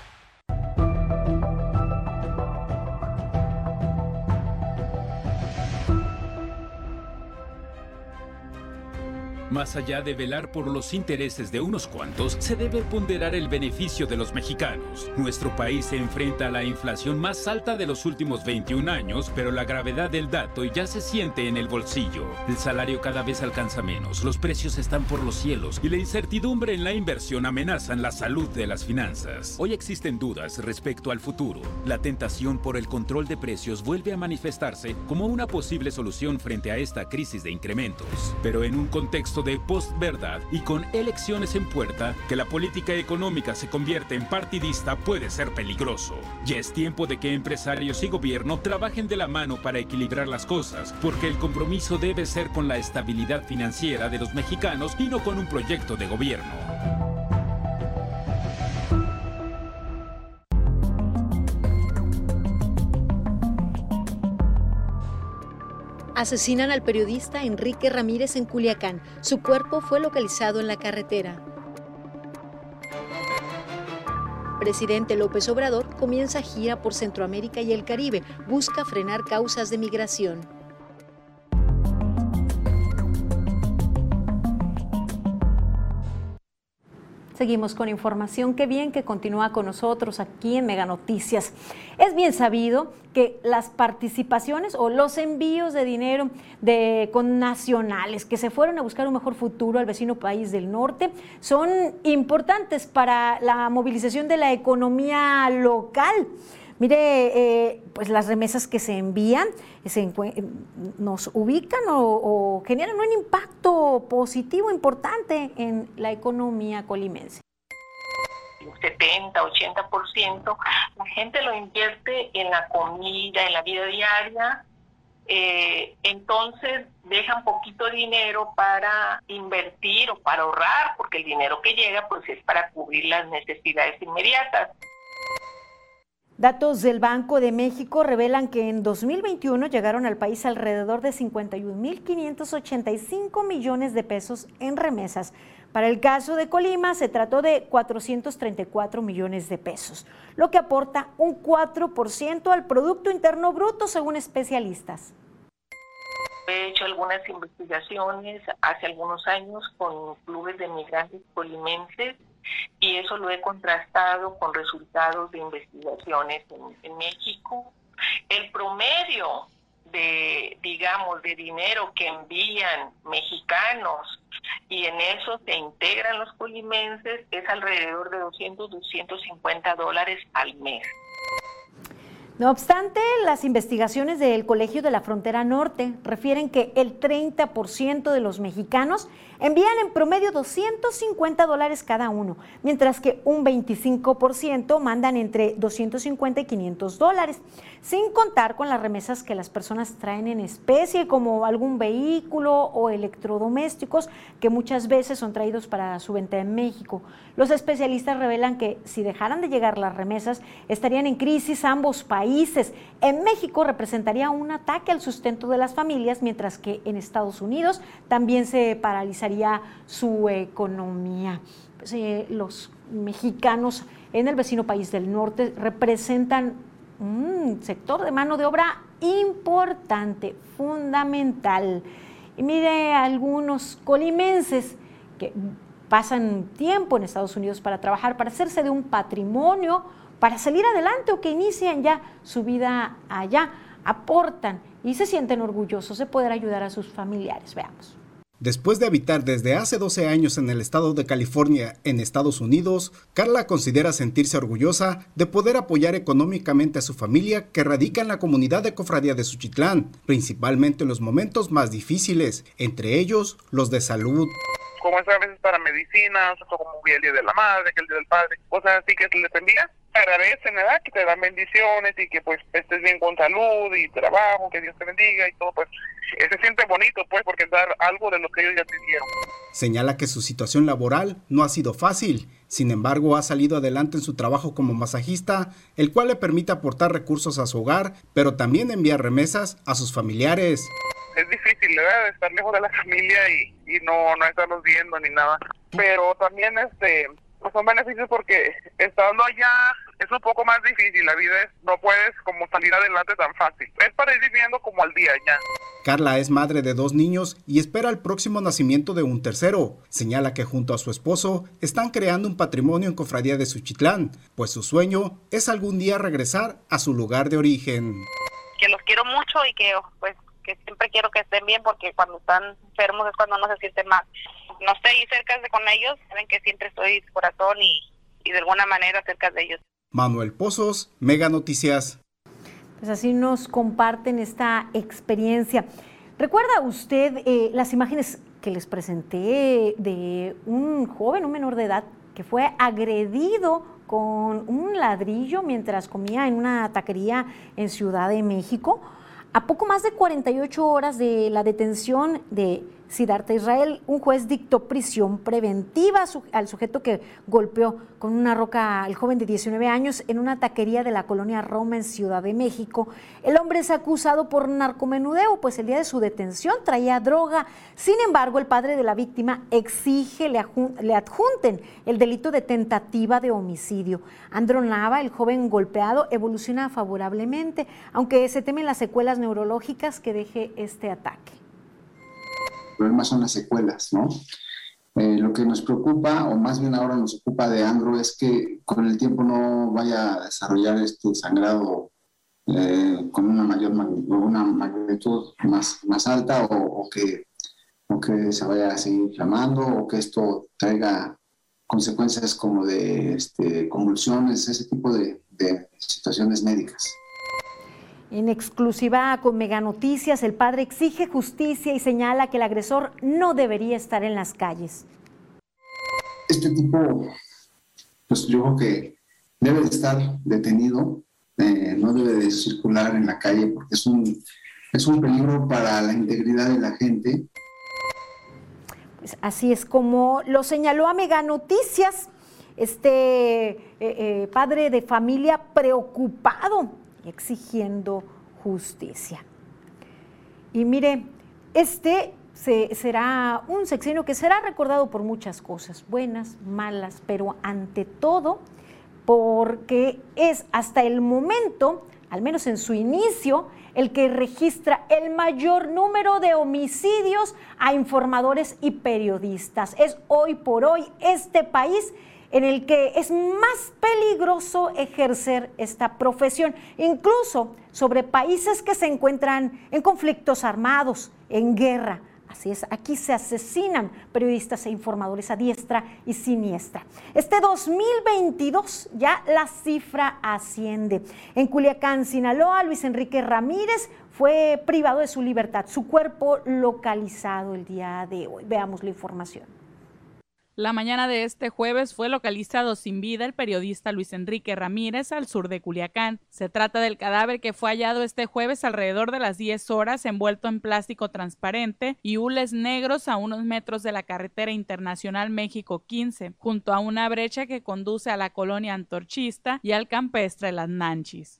Más allá de velar por los intereses de unos cuantos, se debe ponderar el beneficio de los mexicanos. Nuestro país se enfrenta a la inflación más alta de los últimos 21 años, pero la gravedad del dato ya se siente en el bolsillo. El salario cada vez alcanza menos, los precios están por los cielos y la incertidumbre en la inversión amenazan la salud de las finanzas. Hoy existen dudas respecto al futuro. La tentación por el control de precios vuelve a manifestarse como una posible solución frente a esta crisis de incrementos. Pero en un contexto de postverdad y con elecciones en puerta, que la política económica se convierte en partidista puede ser peligroso. Ya es tiempo de que empresarios y gobierno trabajen de la mano para equilibrar las cosas, porque el compromiso debe ser con la estabilidad financiera de los mexicanos y no con un proyecto de gobierno. Asesinan al periodista Enrique Ramírez en Culiacán. Su cuerpo fue localizado en la carretera. Presidente López Obrador comienza gira por Centroamérica y el Caribe. Busca frenar causas de migración. Seguimos con información. Qué bien que continúa con nosotros aquí en Mega Noticias. Es bien sabido que las participaciones o los envíos de dinero de con nacionales que se fueron a buscar un mejor futuro al vecino país del norte son importantes para la movilización de la economía local. Mire, eh, pues las remesas que se envían se nos ubican o, o, generan un impacto positivo importante en la economía colimense. 70, 80%, la gente lo invierte en la comida, en la vida diaria, eh, entonces dejan poquito dinero para invertir o para ahorrar, porque el dinero que llega pues es para cubrir las necesidades inmediatas. Datos del Banco de México revelan que en 2021 llegaron al país alrededor de 51.585 millones de pesos en remesas. Para el caso de Colima se trató de 434 millones de pesos, lo que aporta un 4% al Producto Interno Bruto según especialistas. He hecho algunas investigaciones hace algunos años con clubes de migrantes colimenses y eso lo he contrastado con resultados de investigaciones en, México. El promedio de, digamos, de dinero que envían mexicanos y en eso se integran los colimenses es alrededor de 200, 250 dólares al mes. No obstante, las investigaciones del Colegio de la Frontera Norte refieren que el 30% de los mexicanos envían en promedio 250 dólares cada uno, mientras que un 25% mandan entre 250 y 500 dólares, sin contar con las remesas que las personas traen en especie, como algún vehículo o electrodomésticos que muchas veces son traídos para su venta en México. Los especialistas revelan que si dejaran de llegar las remesas, estarían en crisis ambos países en México representaría un ataque al sustento de las familias, mientras que en Estados Unidos también se paralizaría su economía. Pues, eh, los mexicanos en el vecino país del norte representan un sector de mano de obra importante, fundamental. Y mire, algunos colimenses que pasan tiempo en Estados Unidos para trabajar, para hacerse de un patrimonio, para salir adelante o que inician ya su vida allá, aportan y se sienten orgullosos de poder ayudar a sus familiares. Veamos. Después de habitar desde hace 12 años en el estado de California, en Estados Unidos, Carla considera sentirse orgullosa de poder apoyar económicamente a su familia que radica en la comunidad de Cofradía de Suchitlán, principalmente en los momentos más difíciles, entre ellos los de salud como es a veces para medicinas, o como el día de la madre, que el día del padre, cosas así que se les envía. Agradecen, ¿verdad? Que te dan bendiciones y que pues estés bien con salud y trabajo, que Dios te bendiga y todo, pues se siente bonito, pues, porque dar algo de lo que ellos ya te dieron. Señala que su situación laboral no ha sido fácil, sin embargo ha salido adelante en su trabajo como masajista, el cual le permite aportar recursos a su hogar, pero también enviar remesas a sus familiares es difícil, ¿verdad? Estar lejos de la familia y, y no, no estarlos viendo ni nada. Pero también este pues son beneficios porque estando allá es un poco más difícil, la vida es, no puedes como salir adelante tan fácil. Es para ir viviendo como al día ya. Carla es madre de dos niños y espera el próximo nacimiento de un tercero. Señala que junto a su esposo están creando un patrimonio en Cofradía de Suchitlán, pues su sueño es algún día regresar a su lugar de origen. Que los quiero mucho y que pues que siempre quiero que estén bien porque cuando están enfermos es cuando no se sienten mal. No estoy cerca de con ellos, saben que siempre estoy de corazón y, y de alguna manera cerca de ellos. Manuel Pozos, Mega Noticias. Pues así nos comparten esta experiencia. ¿Recuerda usted eh, las imágenes que les presenté de un joven, un menor de edad, que fue agredido con un ladrillo mientras comía en una taquería en Ciudad de México? A poco más de 48 horas de la detención de Siddhartha Israel, un juez dictó prisión preventiva al sujeto que golpeó con una roca al joven de 19 años en una taquería de la colonia Roma en Ciudad de México. El hombre es acusado por narcomenudeo, pues el día de su detención traía droga. Sin embargo, el padre de la víctima exige le, le adjunten el delito de tentativa de homicidio. Andro Nava, el joven golpeado, evoluciona favorablemente, aunque se temen las secuelas neurológicas que deje este ataque problema son las secuelas, ¿no? Eh, lo que nos preocupa, o más bien ahora nos ocupa de Andro, es que con el tiempo no vaya a desarrollar este sangrado eh, con una mayor una magnitud más, más alta o, que, o que se vaya a seguir inflamando o que esto traiga consecuencias como de este, convulsiones, ese tipo de situaciones médicas. En exclusiva con Mega Noticias, el padre exige justicia y señala que el agresor no debería estar en las calles. Este tipo, pues yo creo que debe de estar detenido, eh, no debe de circular en la calle porque es un, es un peligro para la integridad de la gente. Pues así es como lo señaló a Mega Noticias este eh, eh, padre de familia preocupado exigiendo justicia. Y mire, este será un sexenio que será recordado por muchas cosas, buenas, malas, pero ante todo porque es hasta el momento, al menos en su inicio, el que registra el mayor número de homicidios a informadores y periodistas. Es hoy por hoy este país en el que es más peligroso ejercer esta profesión, incluso sobre países que se encuentran en conflictos armados, en guerra. Así es, aquí se asesinan periodistas e informadores a diestra y siniestra. Este 2022 ya la cifra asciende. En Culiacán, Sinaloa, Luis Enrique Ramírez fue privado de su libertad, su cuerpo localizado el día de hoy. Veamos la información. La mañana de este jueves fue localizado sin vida el periodista Luis Enrique Ramírez al sur de Culiacán. Se trata del cadáver que fue hallado este jueves alrededor de las 10 horas envuelto en plástico transparente y hules negros a unos metros de la carretera internacional México 15, junto a una brecha que conduce a la colonia antorchista y al campestre Las Nanchis.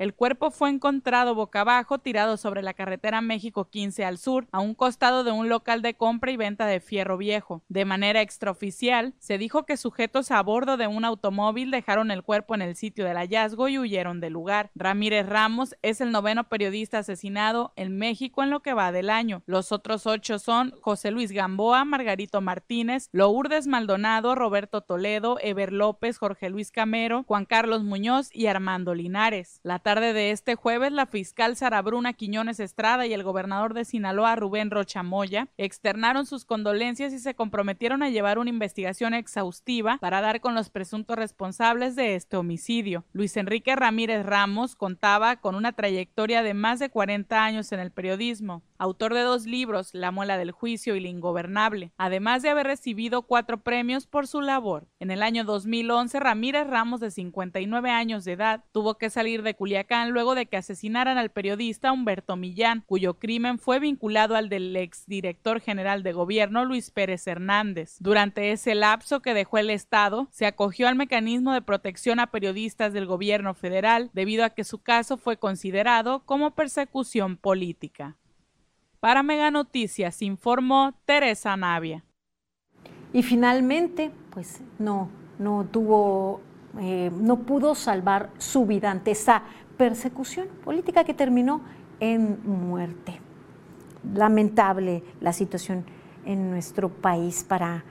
El cuerpo fue encontrado boca abajo, tirado sobre la carretera México 15 al sur, a un costado de un local de compra y venta de fierro viejo. De manera extraoficial, se dijo que sujetos a bordo de un automóvil dejaron el cuerpo en el sitio del hallazgo y huyeron del lugar. Ramírez Ramos es el noveno periodista asesinado en México en lo que va del año. Los otros ocho son José Luis Gamboa, Margarito Martínez, Lourdes Maldonado, Roberto Toledo, Ever López, Jorge Luis Camero, Juan Carlos Muñoz y Armando Linares. La tarde de este jueves, la fiscal Sara Bruna Quiñones Estrada y el gobernador de Sinaloa, Rubén Rochamoya, externaron sus condolencias y se comprometieron a llevar una investigación exhaustiva para dar con los presuntos responsables de este homicidio. Luis Enrique Ramírez Ramos contaba con una trayectoria de más de 40 años en el periodismo, autor de dos libros, La muela del juicio y La ingobernable, además de haber recibido cuatro premios por su labor. En el año 2011, Ramírez Ramos, de 59 años de edad, tuvo que salir de Culiacán luego de que asesinaran al periodista Humberto Millán, cuyo crimen fue vinculado al del exdirector general de gobierno Luis Pérez Hernández. Durante ese lapso que dejó el Estado, se acogió al mecanismo de protección a periodistas del gobierno federal debido a que su caso fue considerado como persecución política. Para Mega Noticias informó Teresa Navia. Y finalmente, pues no, no tuvo, eh, no pudo salvar su vida ante esa persecución política que terminó en muerte. Lamentable la situación en nuestro país para,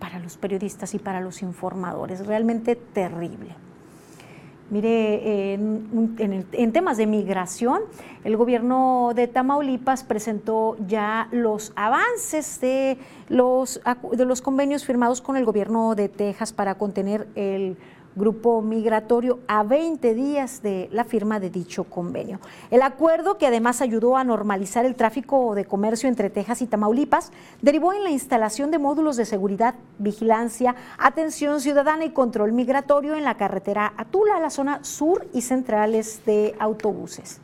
para los periodistas y para los informadores, realmente terrible. Mire, en, temas de migración, el gobierno de Tamaulipas presentó ya los avances de los, de los convenios firmados con el gobierno de Texas para contener el grupo migratorio a 20 días de la firma de dicho convenio. El acuerdo, que además ayudó a normalizar el tráfico de comercio entre Texas y Tamaulipas, derivó en la instalación de módulos de seguridad, vigilancia, atención ciudadana y control migratorio en la carretera Atula, la zona sur y centrales de autobuses.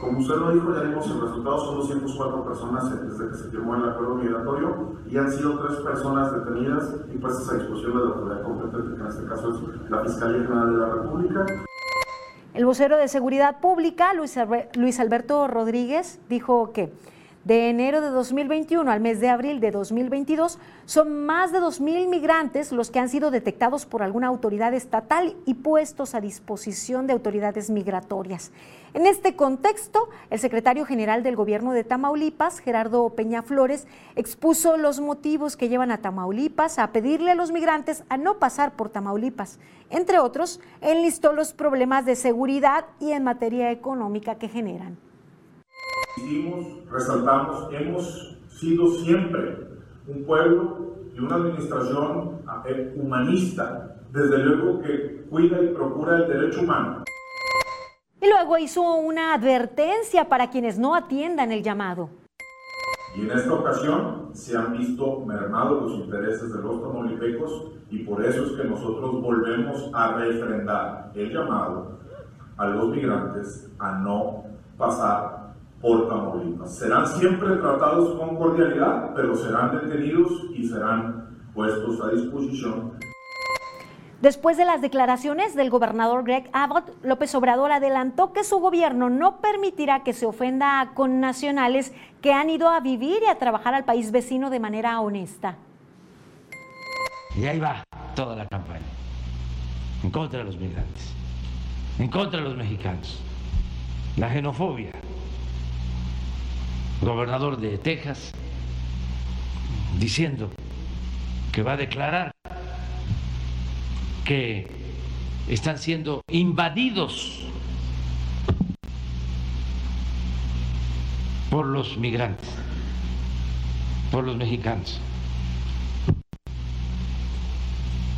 Como usted lo dijo, ya vimos el resultado, son 204 personas desde que se firmó el acuerdo migratorio y han sido tres personas detenidas y puestas a disposición de la autoridad competente, que en este caso es la Fiscalía General de la República. El vocero de Seguridad Pública, Luis Alberto Rodríguez, dijo que de enero de 2021 al mes de abril de 2022, son más de 2.000 migrantes los que han sido detectados por alguna autoridad estatal y puestos a disposición de autoridades migratorias. En este contexto, el secretario general del gobierno de Tamaulipas, Gerardo Peña Flores, expuso los motivos que llevan a Tamaulipas a pedirle a los migrantes a no pasar por Tamaulipas. Entre otros, enlistó los problemas de seguridad y en materia económica que generan. Hicimos, resaltamos, hemos sido siempre un pueblo y una administración eh, humanista, desde luego que cuida y procura el derecho humano. Y luego hizo una advertencia para quienes no atiendan el llamado. Y en esta ocasión se han visto mermados los intereses de los tamaulipecos y por eso es que nosotros volvemos a refrendar el llamado a los migrantes a no pasar por Tamaulipas. Serán siempre tratados con cordialidad, pero serán detenidos y serán puestos a disposición. Después de las declaraciones del gobernador Greg Abbott, López Obrador adelantó que su gobierno no permitirá que se ofenda a connacionales que han ido a vivir y a trabajar al país vecino de manera honesta. Y ahí va toda la campaña, en contra de los migrantes, en contra de los mexicanos, la xenofobia, gobernador de Texas, diciendo que va a declarar que están siendo invadidos por los migrantes, por los mexicanos.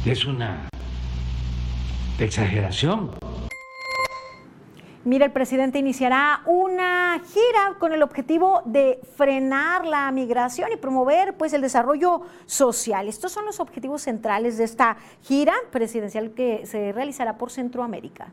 Es una exageración. Mira, el presidente iniciará una gira con el objetivo de frenar la migración y promover pues el desarrollo social. Estos son los objetivos centrales de esta gira presidencial que se realizará por Centroamérica.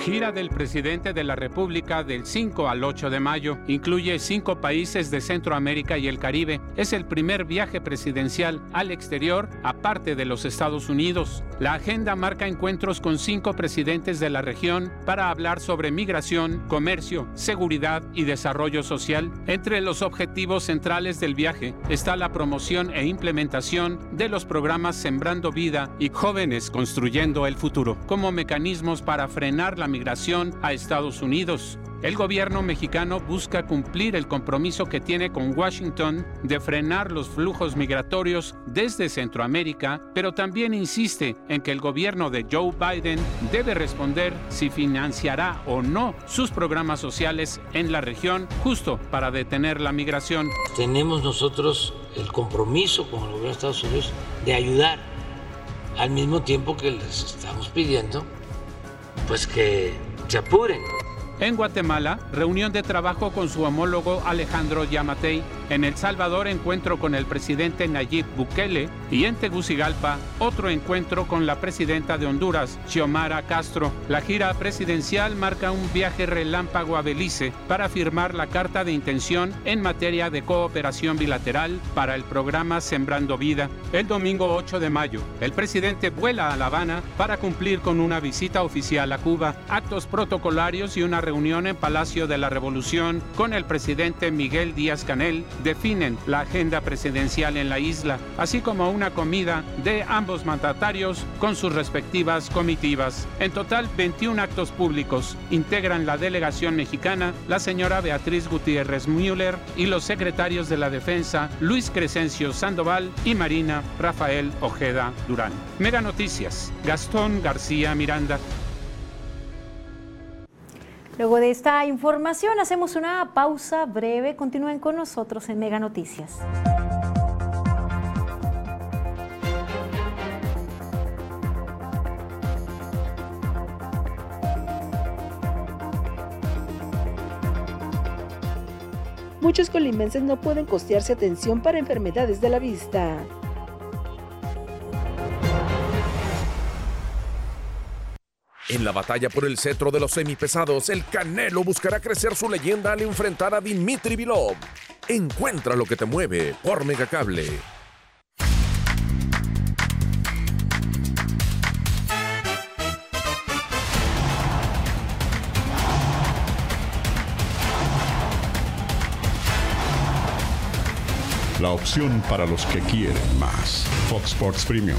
Gira del presidente de la República del 5 al 8 de mayo. Incluye cinco países de Centroamérica y el Caribe. Es el primer viaje presidencial al exterior, aparte de los Estados Unidos. La agenda marca encuentros con cinco presidentes de la región para hablar sobre migración, comercio, seguridad y desarrollo social. Entre los objetivos centrales del viaje está la promoción e implementación de los programas Sembrando Vida y Jóvenes Construyendo el Futuro como mecanismos para frenar la migración a Estados Unidos. El gobierno mexicano busca cumplir el compromiso que tiene con Washington de frenar los flujos migratorios desde Centroamérica, pero también insiste en que el gobierno de Joe Biden debe responder si financiará o no sus programas sociales en la región justo para detener la migración. Tenemos nosotros el compromiso con el gobierno de Estados Unidos de ayudar al mismo tiempo que les estamos pidiendo pues que se apuren. En Guatemala, reunión de trabajo con su homólogo Alejandro Yamatei. En El Salvador, encuentro con el presidente Nayib Bukele. Y en Tegucigalpa, otro encuentro con la presidenta de Honduras, Xiomara Castro. La gira presidencial marca un viaje relámpago a Belice para firmar la carta de intención en materia de cooperación bilateral para el programa Sembrando Vida. El domingo 8 de mayo, el presidente vuela a La Habana para cumplir con una visita oficial a Cuba, actos protocolarios y una reunión en Palacio de la Revolución con el presidente Miguel Díaz Canel definen la agenda presidencial en la isla, así como una comida de ambos mandatarios con sus respectivas comitivas. En total, 21 actos públicos integran la delegación mexicana, la señora Beatriz Gutiérrez Müller y los secretarios de la Defensa Luis Crescencio Sandoval y Marina Rafael Ojeda Durán. Mega Noticias, Gastón García Miranda. Luego de esta información hacemos una pausa breve. Continúen con nosotros en Mega Noticias. Muchos colimenses no pueden costearse atención para enfermedades de la vista. En la batalla por el cetro de los semipesados, el Canelo buscará crecer su leyenda al enfrentar a Dimitri Vilov. Encuentra lo que te mueve por Megacable. La opción para los que quieren más. Fox Sports Premium.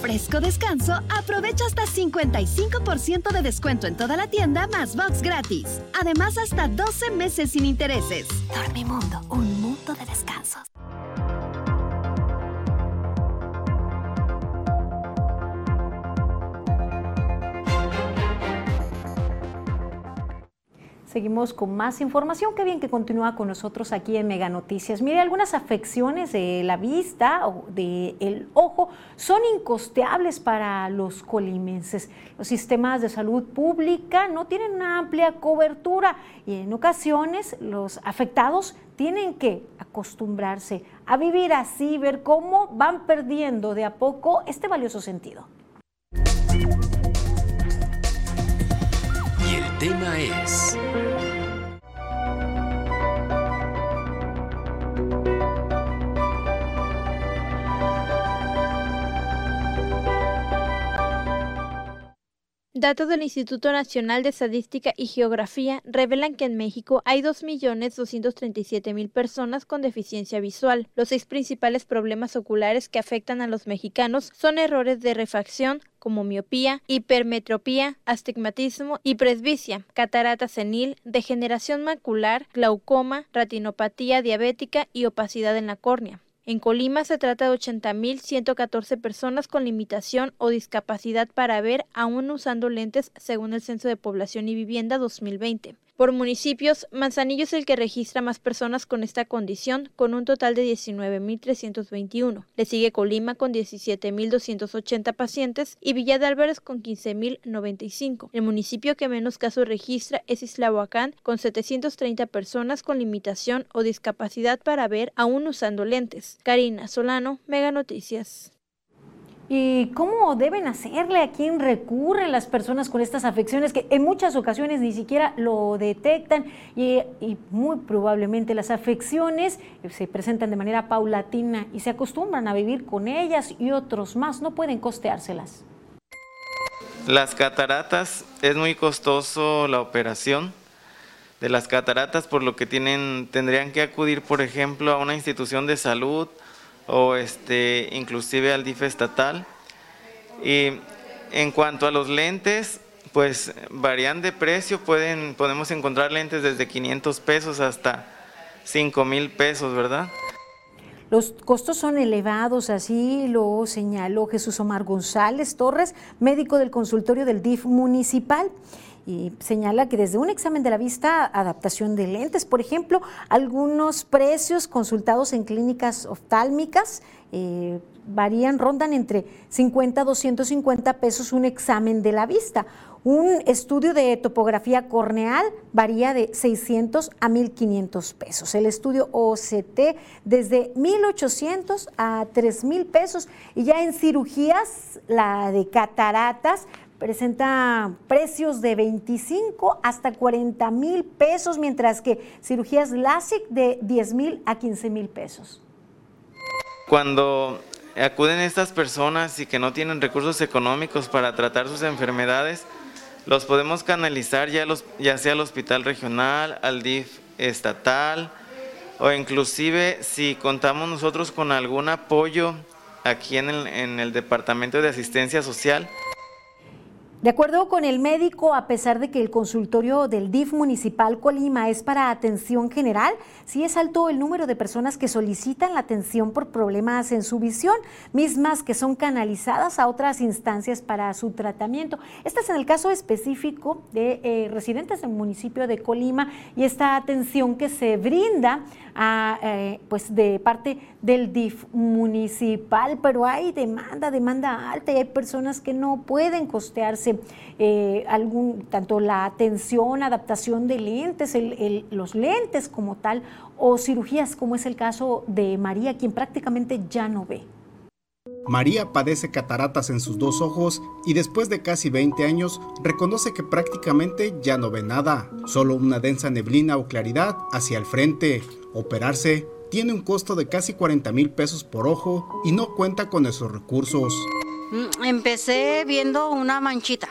Fresco descanso, aprovecha hasta 55% de descuento en toda la tienda más box gratis. Además, hasta 12 meses sin intereses. Dormimundo, un mundo de descansos. Seguimos con más información. Qué bien que continúa con nosotros aquí en Mega Noticias. Mire, algunas afecciones de la vista o del ojo son incosteables para los colimenses. Los sistemas de salud pública no tienen una amplia cobertura y en ocasiones los afectados tienen que acostumbrarse a vivir así, ver cómo van perdiendo de a poco este valioso sentido. Tema es... Datos del Instituto Nacional de Estadística y Geografía revelan que en México hay 2.237.000 personas con deficiencia visual. Los seis principales problemas oculares que afectan a los mexicanos son errores de refracción, como miopía, hipermetropía, astigmatismo y presbicia, catarata senil, degeneración macular, glaucoma, retinopatía diabética y opacidad en la córnea. En Colima se trata de 80.114 personas con limitación o discapacidad para ver aún usando lentes según el Censo de Población y Vivienda 2020. Por municipios, Manzanillo es el que registra más personas con esta condición, con un total de 19.321. Le sigue Colima con 17.280 pacientes y Villa de Álvarez con 15.095. El municipio que menos casos registra es Islahuacán, con 730 personas con limitación o discapacidad para ver aún usando lentes. Karina Solano, Mega Noticias. ¿Y cómo deben hacerle? ¿A quién recurren las personas con estas afecciones que en muchas ocasiones ni siquiera lo detectan y, y, muy probablemente las afecciones se presentan de manera paulatina y se acostumbran a vivir con ellas y otros más no pueden costeárselas? Las cataratas es muy costoso la operación de las cataratas por lo que tienen tendrían que acudir por ejemplo a una institución de salud o este, inclusive al DIF estatal. Y en cuanto a los lentes, pues varían de precio, pueden, podemos encontrar lentes desde 500 pesos hasta 5 mil pesos, ¿verdad? Los costos son elevados, así lo señaló Jesús Omar González Torres, médico del consultorio del DIF municipal y señala que desde un examen de la vista, adaptación de lentes, por ejemplo, algunos precios consultados en clínicas oftálmicas eh, varían, rondan entre 50 a 250 pesos un examen de la vista. Un estudio de topografía corneal varía de 600 a 1500 pesos. El estudio OCT desde 1800 a 3000 pesos. Y ya en cirugías, la de cataratas presenta precios de 25 hasta 40 mil pesos, mientras que cirugías LASIK de 10 mil a 15 mil pesos. Cuando acuden estas personas y que no tienen recursos económicos para tratar sus enfermedades, los podemos canalizar ya, los, ya sea al hospital regional, al DIF estatal o inclusive si contamos nosotros con algún apoyo aquí en el, en el Departamento de Asistencia Social, de acuerdo con el médico, a pesar de que el consultorio del DIF municipal Colima es para atención general, sí es alto el número de personas que solicitan la atención por problemas en su visión, mismas que son canalizadas a otras instancias para su tratamiento. Este es en el caso específico de eh, residentes del municipio de Colima y esta atención que se brinda a, eh, pues de parte del DIF municipal, pero hay demanda, demanda alta y hay personas que no pueden costearse eh, algún, tanto la atención, adaptación de lentes, los lentes como tal, o cirugías como es el caso de María, quien prácticamente ya no ve. María padece cataratas en sus dos ojos y después de casi 20 años reconoce que prácticamente ya no ve nada, solo una densa neblina o claridad hacia el frente. Operarse tiene un costo de casi 40 mil pesos por ojo y no cuenta con esos recursos. Mm, empecé viendo una manchita,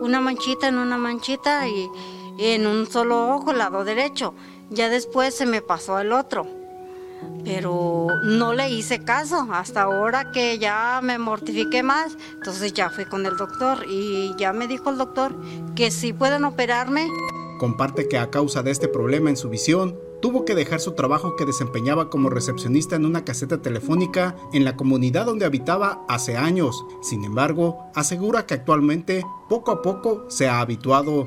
una manchita en una manchita y, en un solo ojo, lado derecho. Ya después se me pasó al otro, pero no le hice caso. Hasta ahora que ya me mortifiqué más, entonces ya fui con el doctor y ya me dijo el doctor que sí pueden operarme. Comparte que a causa de este problema en su visión, tuvo que dejar su trabajo que desempeñaba como recepcionista en una caseta telefónica en la comunidad donde habitaba hace años. Sin embargo, asegura que actualmente poco a poco se ha habituado.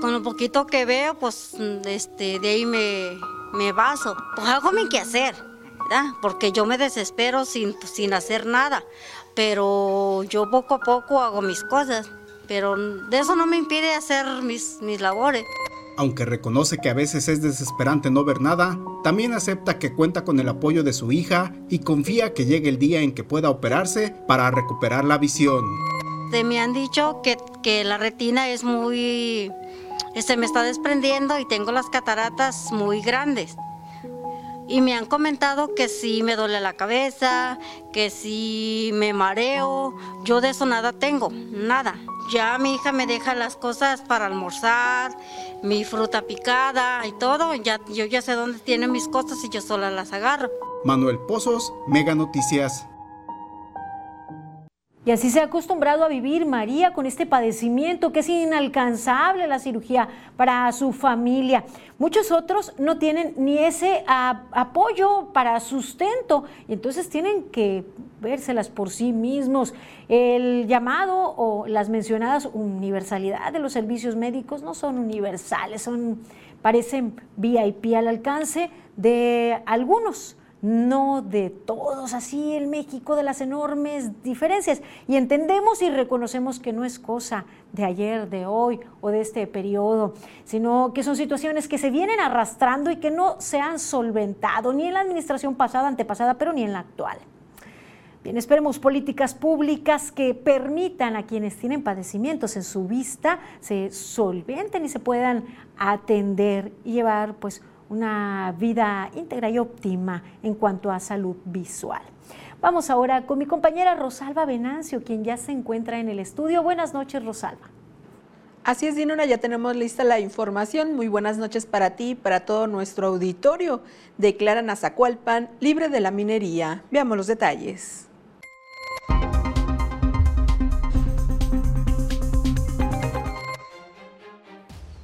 Con lo poquito que veo, pues este, de ahí me, me baso. Pues hago mi quehacer, ¿verdad? Porque yo me desespero sin, sin hacer nada. Pero yo poco a poco hago mis cosas. Pero de eso no me impide hacer mis, mis labores. Aunque reconoce que a veces es desesperante no ver nada, también acepta que cuenta con el apoyo de su hija y confía que llegue el día en que pueda operarse para recuperar la visión. Me han dicho que, que la retina es muy... se este, me está desprendiendo y tengo las cataratas muy grandes. Y me han comentado que sí me duele la cabeza, que sí me mareo. Yo de eso nada tengo, nada. Ya mi hija me deja las cosas para almorzar, mi fruta picada y todo. Ya, yo ya sé dónde tiene mis cosas y yo sola las agarro. Manuel Pozos, Mega Noticias. Y así se ha acostumbrado a vivir María con este padecimiento que es inalcanzable la cirugía para su familia. Muchos otros no tienen ni ese apoyo para sustento y entonces tienen que vérselas por sí mismos. El llamado o las mencionadas universalidad de los servicios médicos no son universales, son parecen VIP al alcance de algunos no de todos, así el México de las enormes diferencias. Y entendemos y reconocemos que no es cosa de ayer, de hoy o de este periodo, sino que son situaciones que se vienen arrastrando y que no se han solventado ni en la administración pasada, antepasada, pero ni en la actual. Bien, esperemos políticas públicas que permitan a quienes tienen padecimientos en su vista se solventen y se puedan atender y llevar pues una vida íntegra y óptima en cuanto a salud visual. Vamos ahora con mi compañera Rosalba Venancio, quien ya se encuentra en el estudio. Buenas noches, Rosalba. Así es, Dinora, ya tenemos lista la información. Muy buenas noches para ti y para todo nuestro auditorio. Declaran a Zacualpan libre de la minería. Veamos los detalles.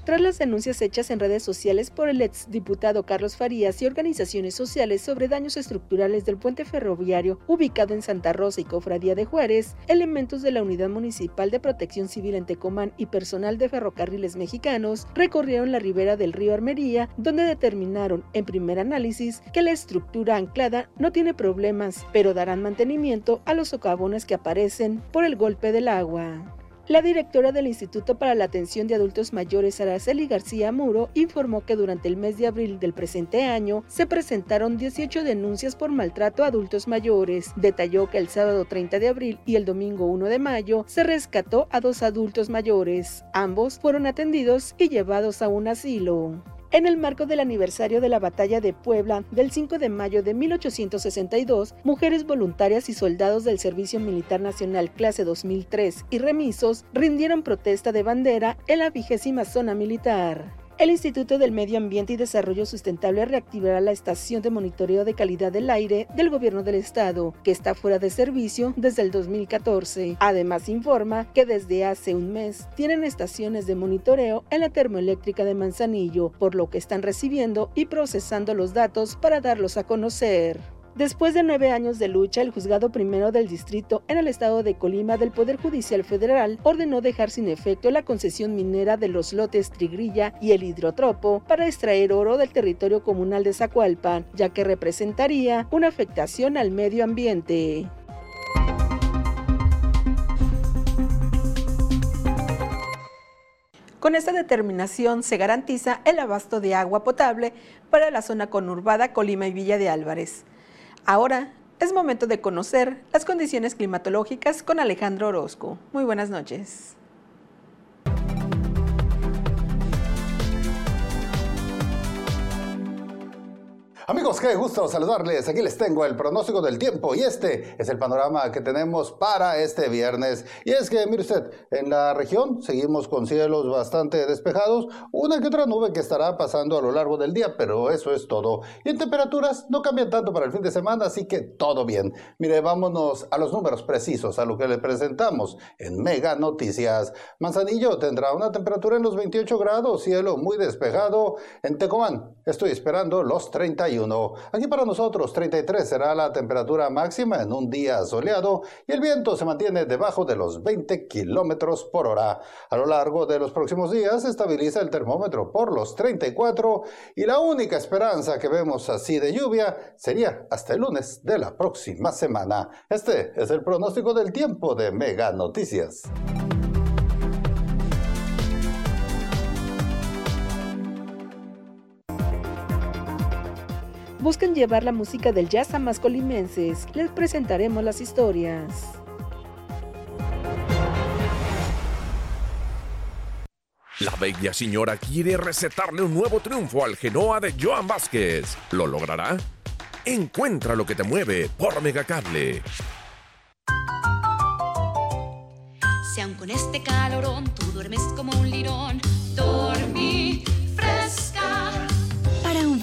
Tras las denuncias hechas en redes sociales por el exdiputado Carlos Farías y organizaciones sociales sobre daños estructurales del puente ferroviario ubicado en Santa Rosa y Cofradía de Juárez, elementos de la Unidad Municipal de Protección Civil en Tecomán y personal de ferrocarriles mexicanos recorrieron la ribera del río Armería, donde determinaron en primer análisis que la estructura anclada no tiene problemas, pero darán mantenimiento a los socavones que aparecen por el golpe del agua. La directora del Instituto para la Atención de Adultos Mayores, Araceli García Muro, informó que durante el mes de abril del presente año se presentaron 18 denuncias por maltrato a adultos mayores. Detalló que el sábado 30 de abril y el domingo 1 de mayo se rescató a dos adultos mayores. Ambos fueron atendidos y llevados a un asilo. En el marco del aniversario de la Batalla de Puebla del 5 de mayo de 1862, mujeres voluntarias y soldados del Servicio Militar Nacional clase 2003 y remisos rindieron protesta de bandera en la vigésima zona militar. El Instituto del Medio Ambiente y Desarrollo Sustentable reactivará la estación de monitoreo de calidad del aire del gobierno del estado, que está fuera de servicio desde el 2014. Además, informa que desde hace un mes tienen estaciones de monitoreo en la termoeléctrica de Manzanillo, por lo que están recibiendo y procesando los datos para darlos a conocer. Después de nueve años de lucha, el juzgado primero del distrito en el estado de Colima del Poder Judicial Federal ordenó dejar sin efecto la concesión minera de los lotes Trigrilla y el Hidrotropo para extraer oro del territorio comunal de Zacualpan, ya que representaría una afectación al medio ambiente. Con esta determinación se garantiza el abasto de agua potable para la zona conurbada Colima y Villa de Álvarez. Ahora es momento de conocer las condiciones climatológicas con Alejandro Orozco. Muy buenas noches. Amigos, qué gusto saludarles. Aquí les tengo el pronóstico del tiempo y este es el panorama que tenemos para este viernes. Y es que, mire usted, en la región seguimos con cielos bastante despejados, una que otra nube que estará pasando a lo largo del día, pero eso es todo. Y en temperaturas no cambian tanto para el fin de semana, así que todo bien. Mire, vámonos a los números precisos, a lo que le presentamos en Mega Noticias. Manzanillo tendrá una temperatura en los 28 grados, cielo muy despejado. En Tecomán estoy esperando los 31. Aquí para nosotros 33 será la temperatura máxima en un día soleado y el viento se mantiene debajo de los 20 kilómetros por hora. A lo largo de los próximos días se estabiliza el termómetro por los 34 y la única esperanza que vemos así de lluvia sería hasta el lunes de la próxima semana. Este es el pronóstico del tiempo de Mega Noticias. Buscan llevar la música del jazz a más colimenses. Les presentaremos las historias. La bella señora quiere recetarle un nuevo triunfo al Genoa de Joan Vázquez. ¿Lo logrará? Encuentra lo que te mueve por Megacable. Si aun con este calorón tú duermes como un lirón, dormí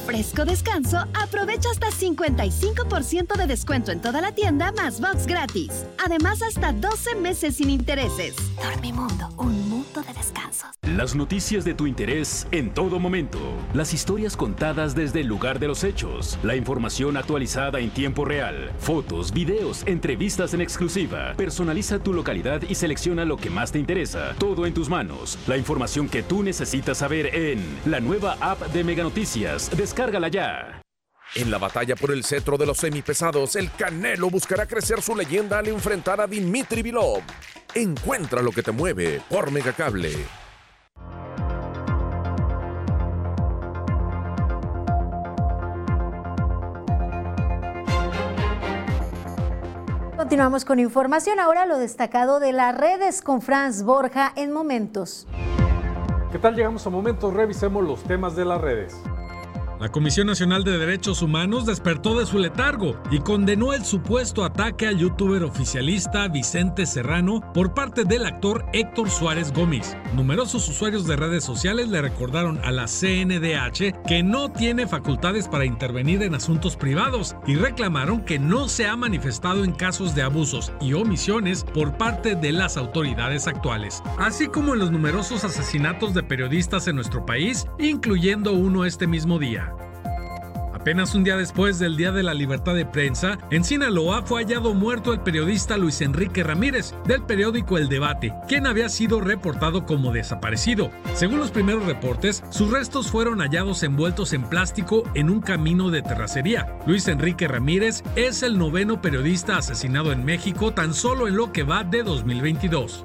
fresco descanso, aprovecha hasta 55% de descuento en toda la tienda más box gratis. Además, hasta 12 meses sin intereses. Dormimundo, un mundo de descansos. Las noticias de tu interés en todo momento. Las historias contadas desde el lugar de los hechos. La información actualizada en tiempo real. Fotos, videos, entrevistas en exclusiva. Personaliza tu localidad y selecciona lo que más te interesa. Todo en tus manos. La información que tú necesitas saber en la nueva app de Mega Noticias. Descárgala ya. En la batalla por el cetro de los semipesados, el Canelo buscará crecer su leyenda al enfrentar a Dimitri Vilov. Encuentra lo que te mueve por Megacable. Continuamos con información. Ahora lo destacado de las redes con Franz Borja en momentos. ¿Qué tal? Llegamos a momentos, revisemos los temas de las redes. La Comisión Nacional de Derechos Humanos despertó de su letargo y condenó el supuesto ataque al youtuber oficialista Vicente Serrano por parte del actor Héctor Suárez Gómez. Numerosos usuarios de redes sociales le recordaron a la CNDH que no tiene facultades para intervenir en asuntos privados y reclamaron que no se ha manifestado en casos de abusos y omisiones por parte de las autoridades actuales, así como en los numerosos asesinatos de periodistas en nuestro país, incluyendo uno este mismo día. Apenas un día después del Día de la Libertad de Prensa, en Sinaloa fue hallado muerto el periodista Luis Enrique Ramírez del periódico El Debate, quien había sido reportado como desaparecido. Según los primeros reportes, sus restos fueron hallados envueltos en plástico en un camino de terracería. Luis Enrique Ramírez es el noveno periodista asesinado en México tan solo en lo que va de 2022.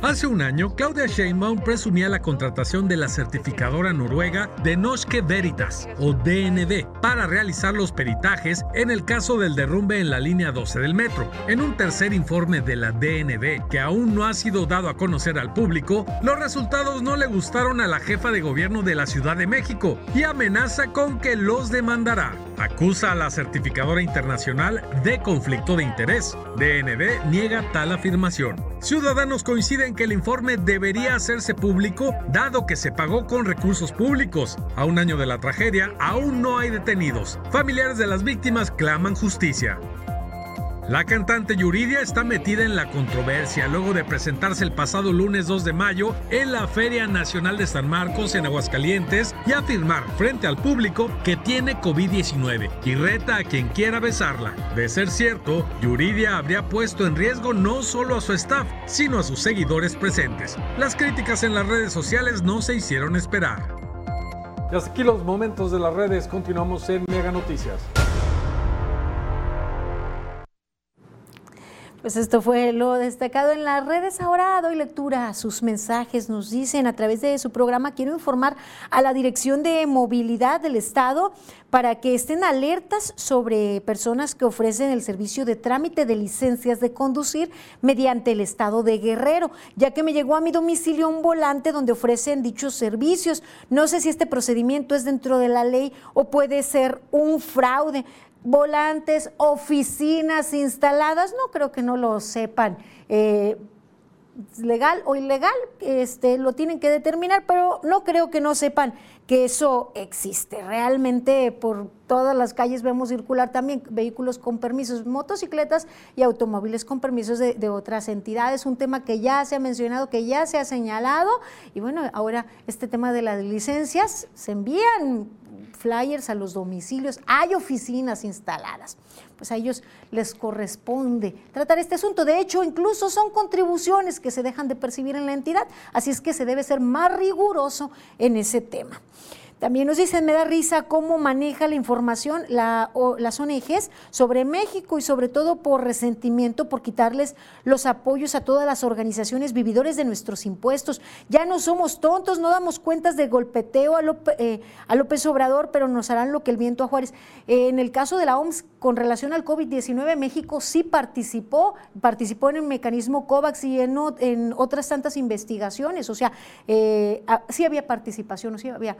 Hace un año, Claudia Sheinbaum presumía la contratación de la certificadora noruega de Norske Veritas, o DNV, para realizar los peritajes en el caso del derrumbe en la línea 12 del metro. En un tercer informe de la DNV, que aún no ha sido dado a conocer al público, los resultados no le gustaron a la jefa de gobierno de la Ciudad de México y amenaza con que los demandará. Acusa a la certificadora internacional de conflicto de interés. DNB niega tal afirmación. Ciudadanos coinciden que el informe debería hacerse público dado que se pagó con recursos públicos. A un año de la tragedia aún no hay detenidos. Familiares de las víctimas claman justicia. La cantante Yuridia está metida en la controversia luego de presentarse el pasado lunes 2 de mayo en la Feria Nacional de San Marcos en Aguascalientes y afirmar frente al público que tiene COVID-19 y reta a quien quiera besarla. De ser cierto, Yuridia habría puesto en riesgo no solo a su staff, sino a sus seguidores presentes. Las críticas en las redes sociales no se hicieron esperar. Y hasta aquí los momentos de las redes. Continuamos en Mega Noticias. Pues esto fue lo destacado en las redes. Ahora doy lectura a sus mensajes. Nos dicen a través de su programa, quiero informar a la Dirección de Movilidad del Estado para que estén alertas sobre personas que ofrecen el servicio de trámite de licencias de conducir mediante el Estado de Guerrero, ya que me llegó a mi domicilio un volante donde ofrecen dichos servicios. No sé si este procedimiento es dentro de la ley o puede ser un fraude volantes, oficinas instaladas, no creo que no lo sepan. Eh, legal o ilegal, este, lo tienen que determinar, pero no creo que no sepan que eso existe. Realmente por todas las calles vemos circular también vehículos con permisos, motocicletas y automóviles con permisos de, de, otras entidades, un tema que ya se ha mencionado, que ya se ha señalado, y bueno, ahora este tema de las licencias se envían flyers a los domicilios, hay oficinas instaladas. Pues a ellos les corresponde tratar este asunto. De hecho, incluso son contribuciones que se dejan de percibir en la entidad, así es que se debe ser más riguroso en ese tema. También nos dicen, me da risa cómo maneja la información la, o, las ONGs sobre México y sobre todo por resentimiento, por quitarles los apoyos a todas las organizaciones vividores de nuestros impuestos. Ya no somos tontos, no damos cuentas de golpeteo a, eh, López Obrador, pero nos harán lo que el viento a Juárez. Eh, en el caso de la OMS, con relación al COVID-19, México sí participó, participó en el mecanismo COVAX y en, en otras tantas investigaciones, o sea, eh, sí había participación, sí había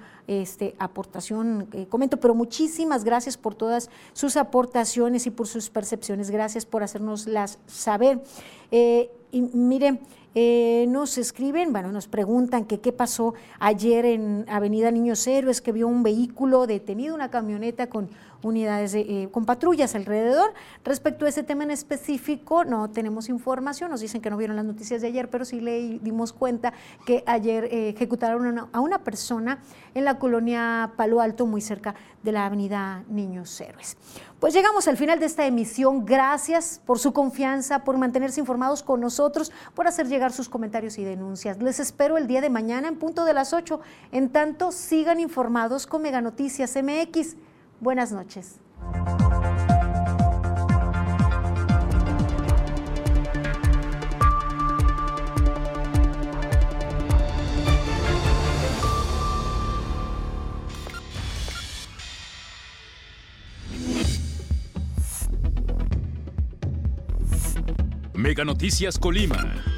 este, aportación, eh, comento, pero muchísimas gracias por todas sus aportaciones y por sus percepciones, gracias por hacernoslas saber. Eh, y mire, eh, nos escriben, bueno, nos preguntan que qué pasó ayer en Avenida Niños Héroes, que vio un vehículo detenido, una camioneta con unidades eh, con patrullas alrededor. Respecto a ese tema en específico, no tenemos información, nos dicen que no vieron las noticias de ayer, pero sí le dimos cuenta que ayer eh, ejecutaron a una persona en la colonia Palo Alto, muy cerca de la avenida Niños Héroes. Pues llegamos al final de esta emisión. Gracias por su confianza, por mantenerse informados con nosotros, por hacer llegar sus comentarios y denuncias. Les espero el día de mañana en punto de las 8. En tanto, sigan informados con Mega Noticias MX. Buenas noches. Mega Noticias Colima.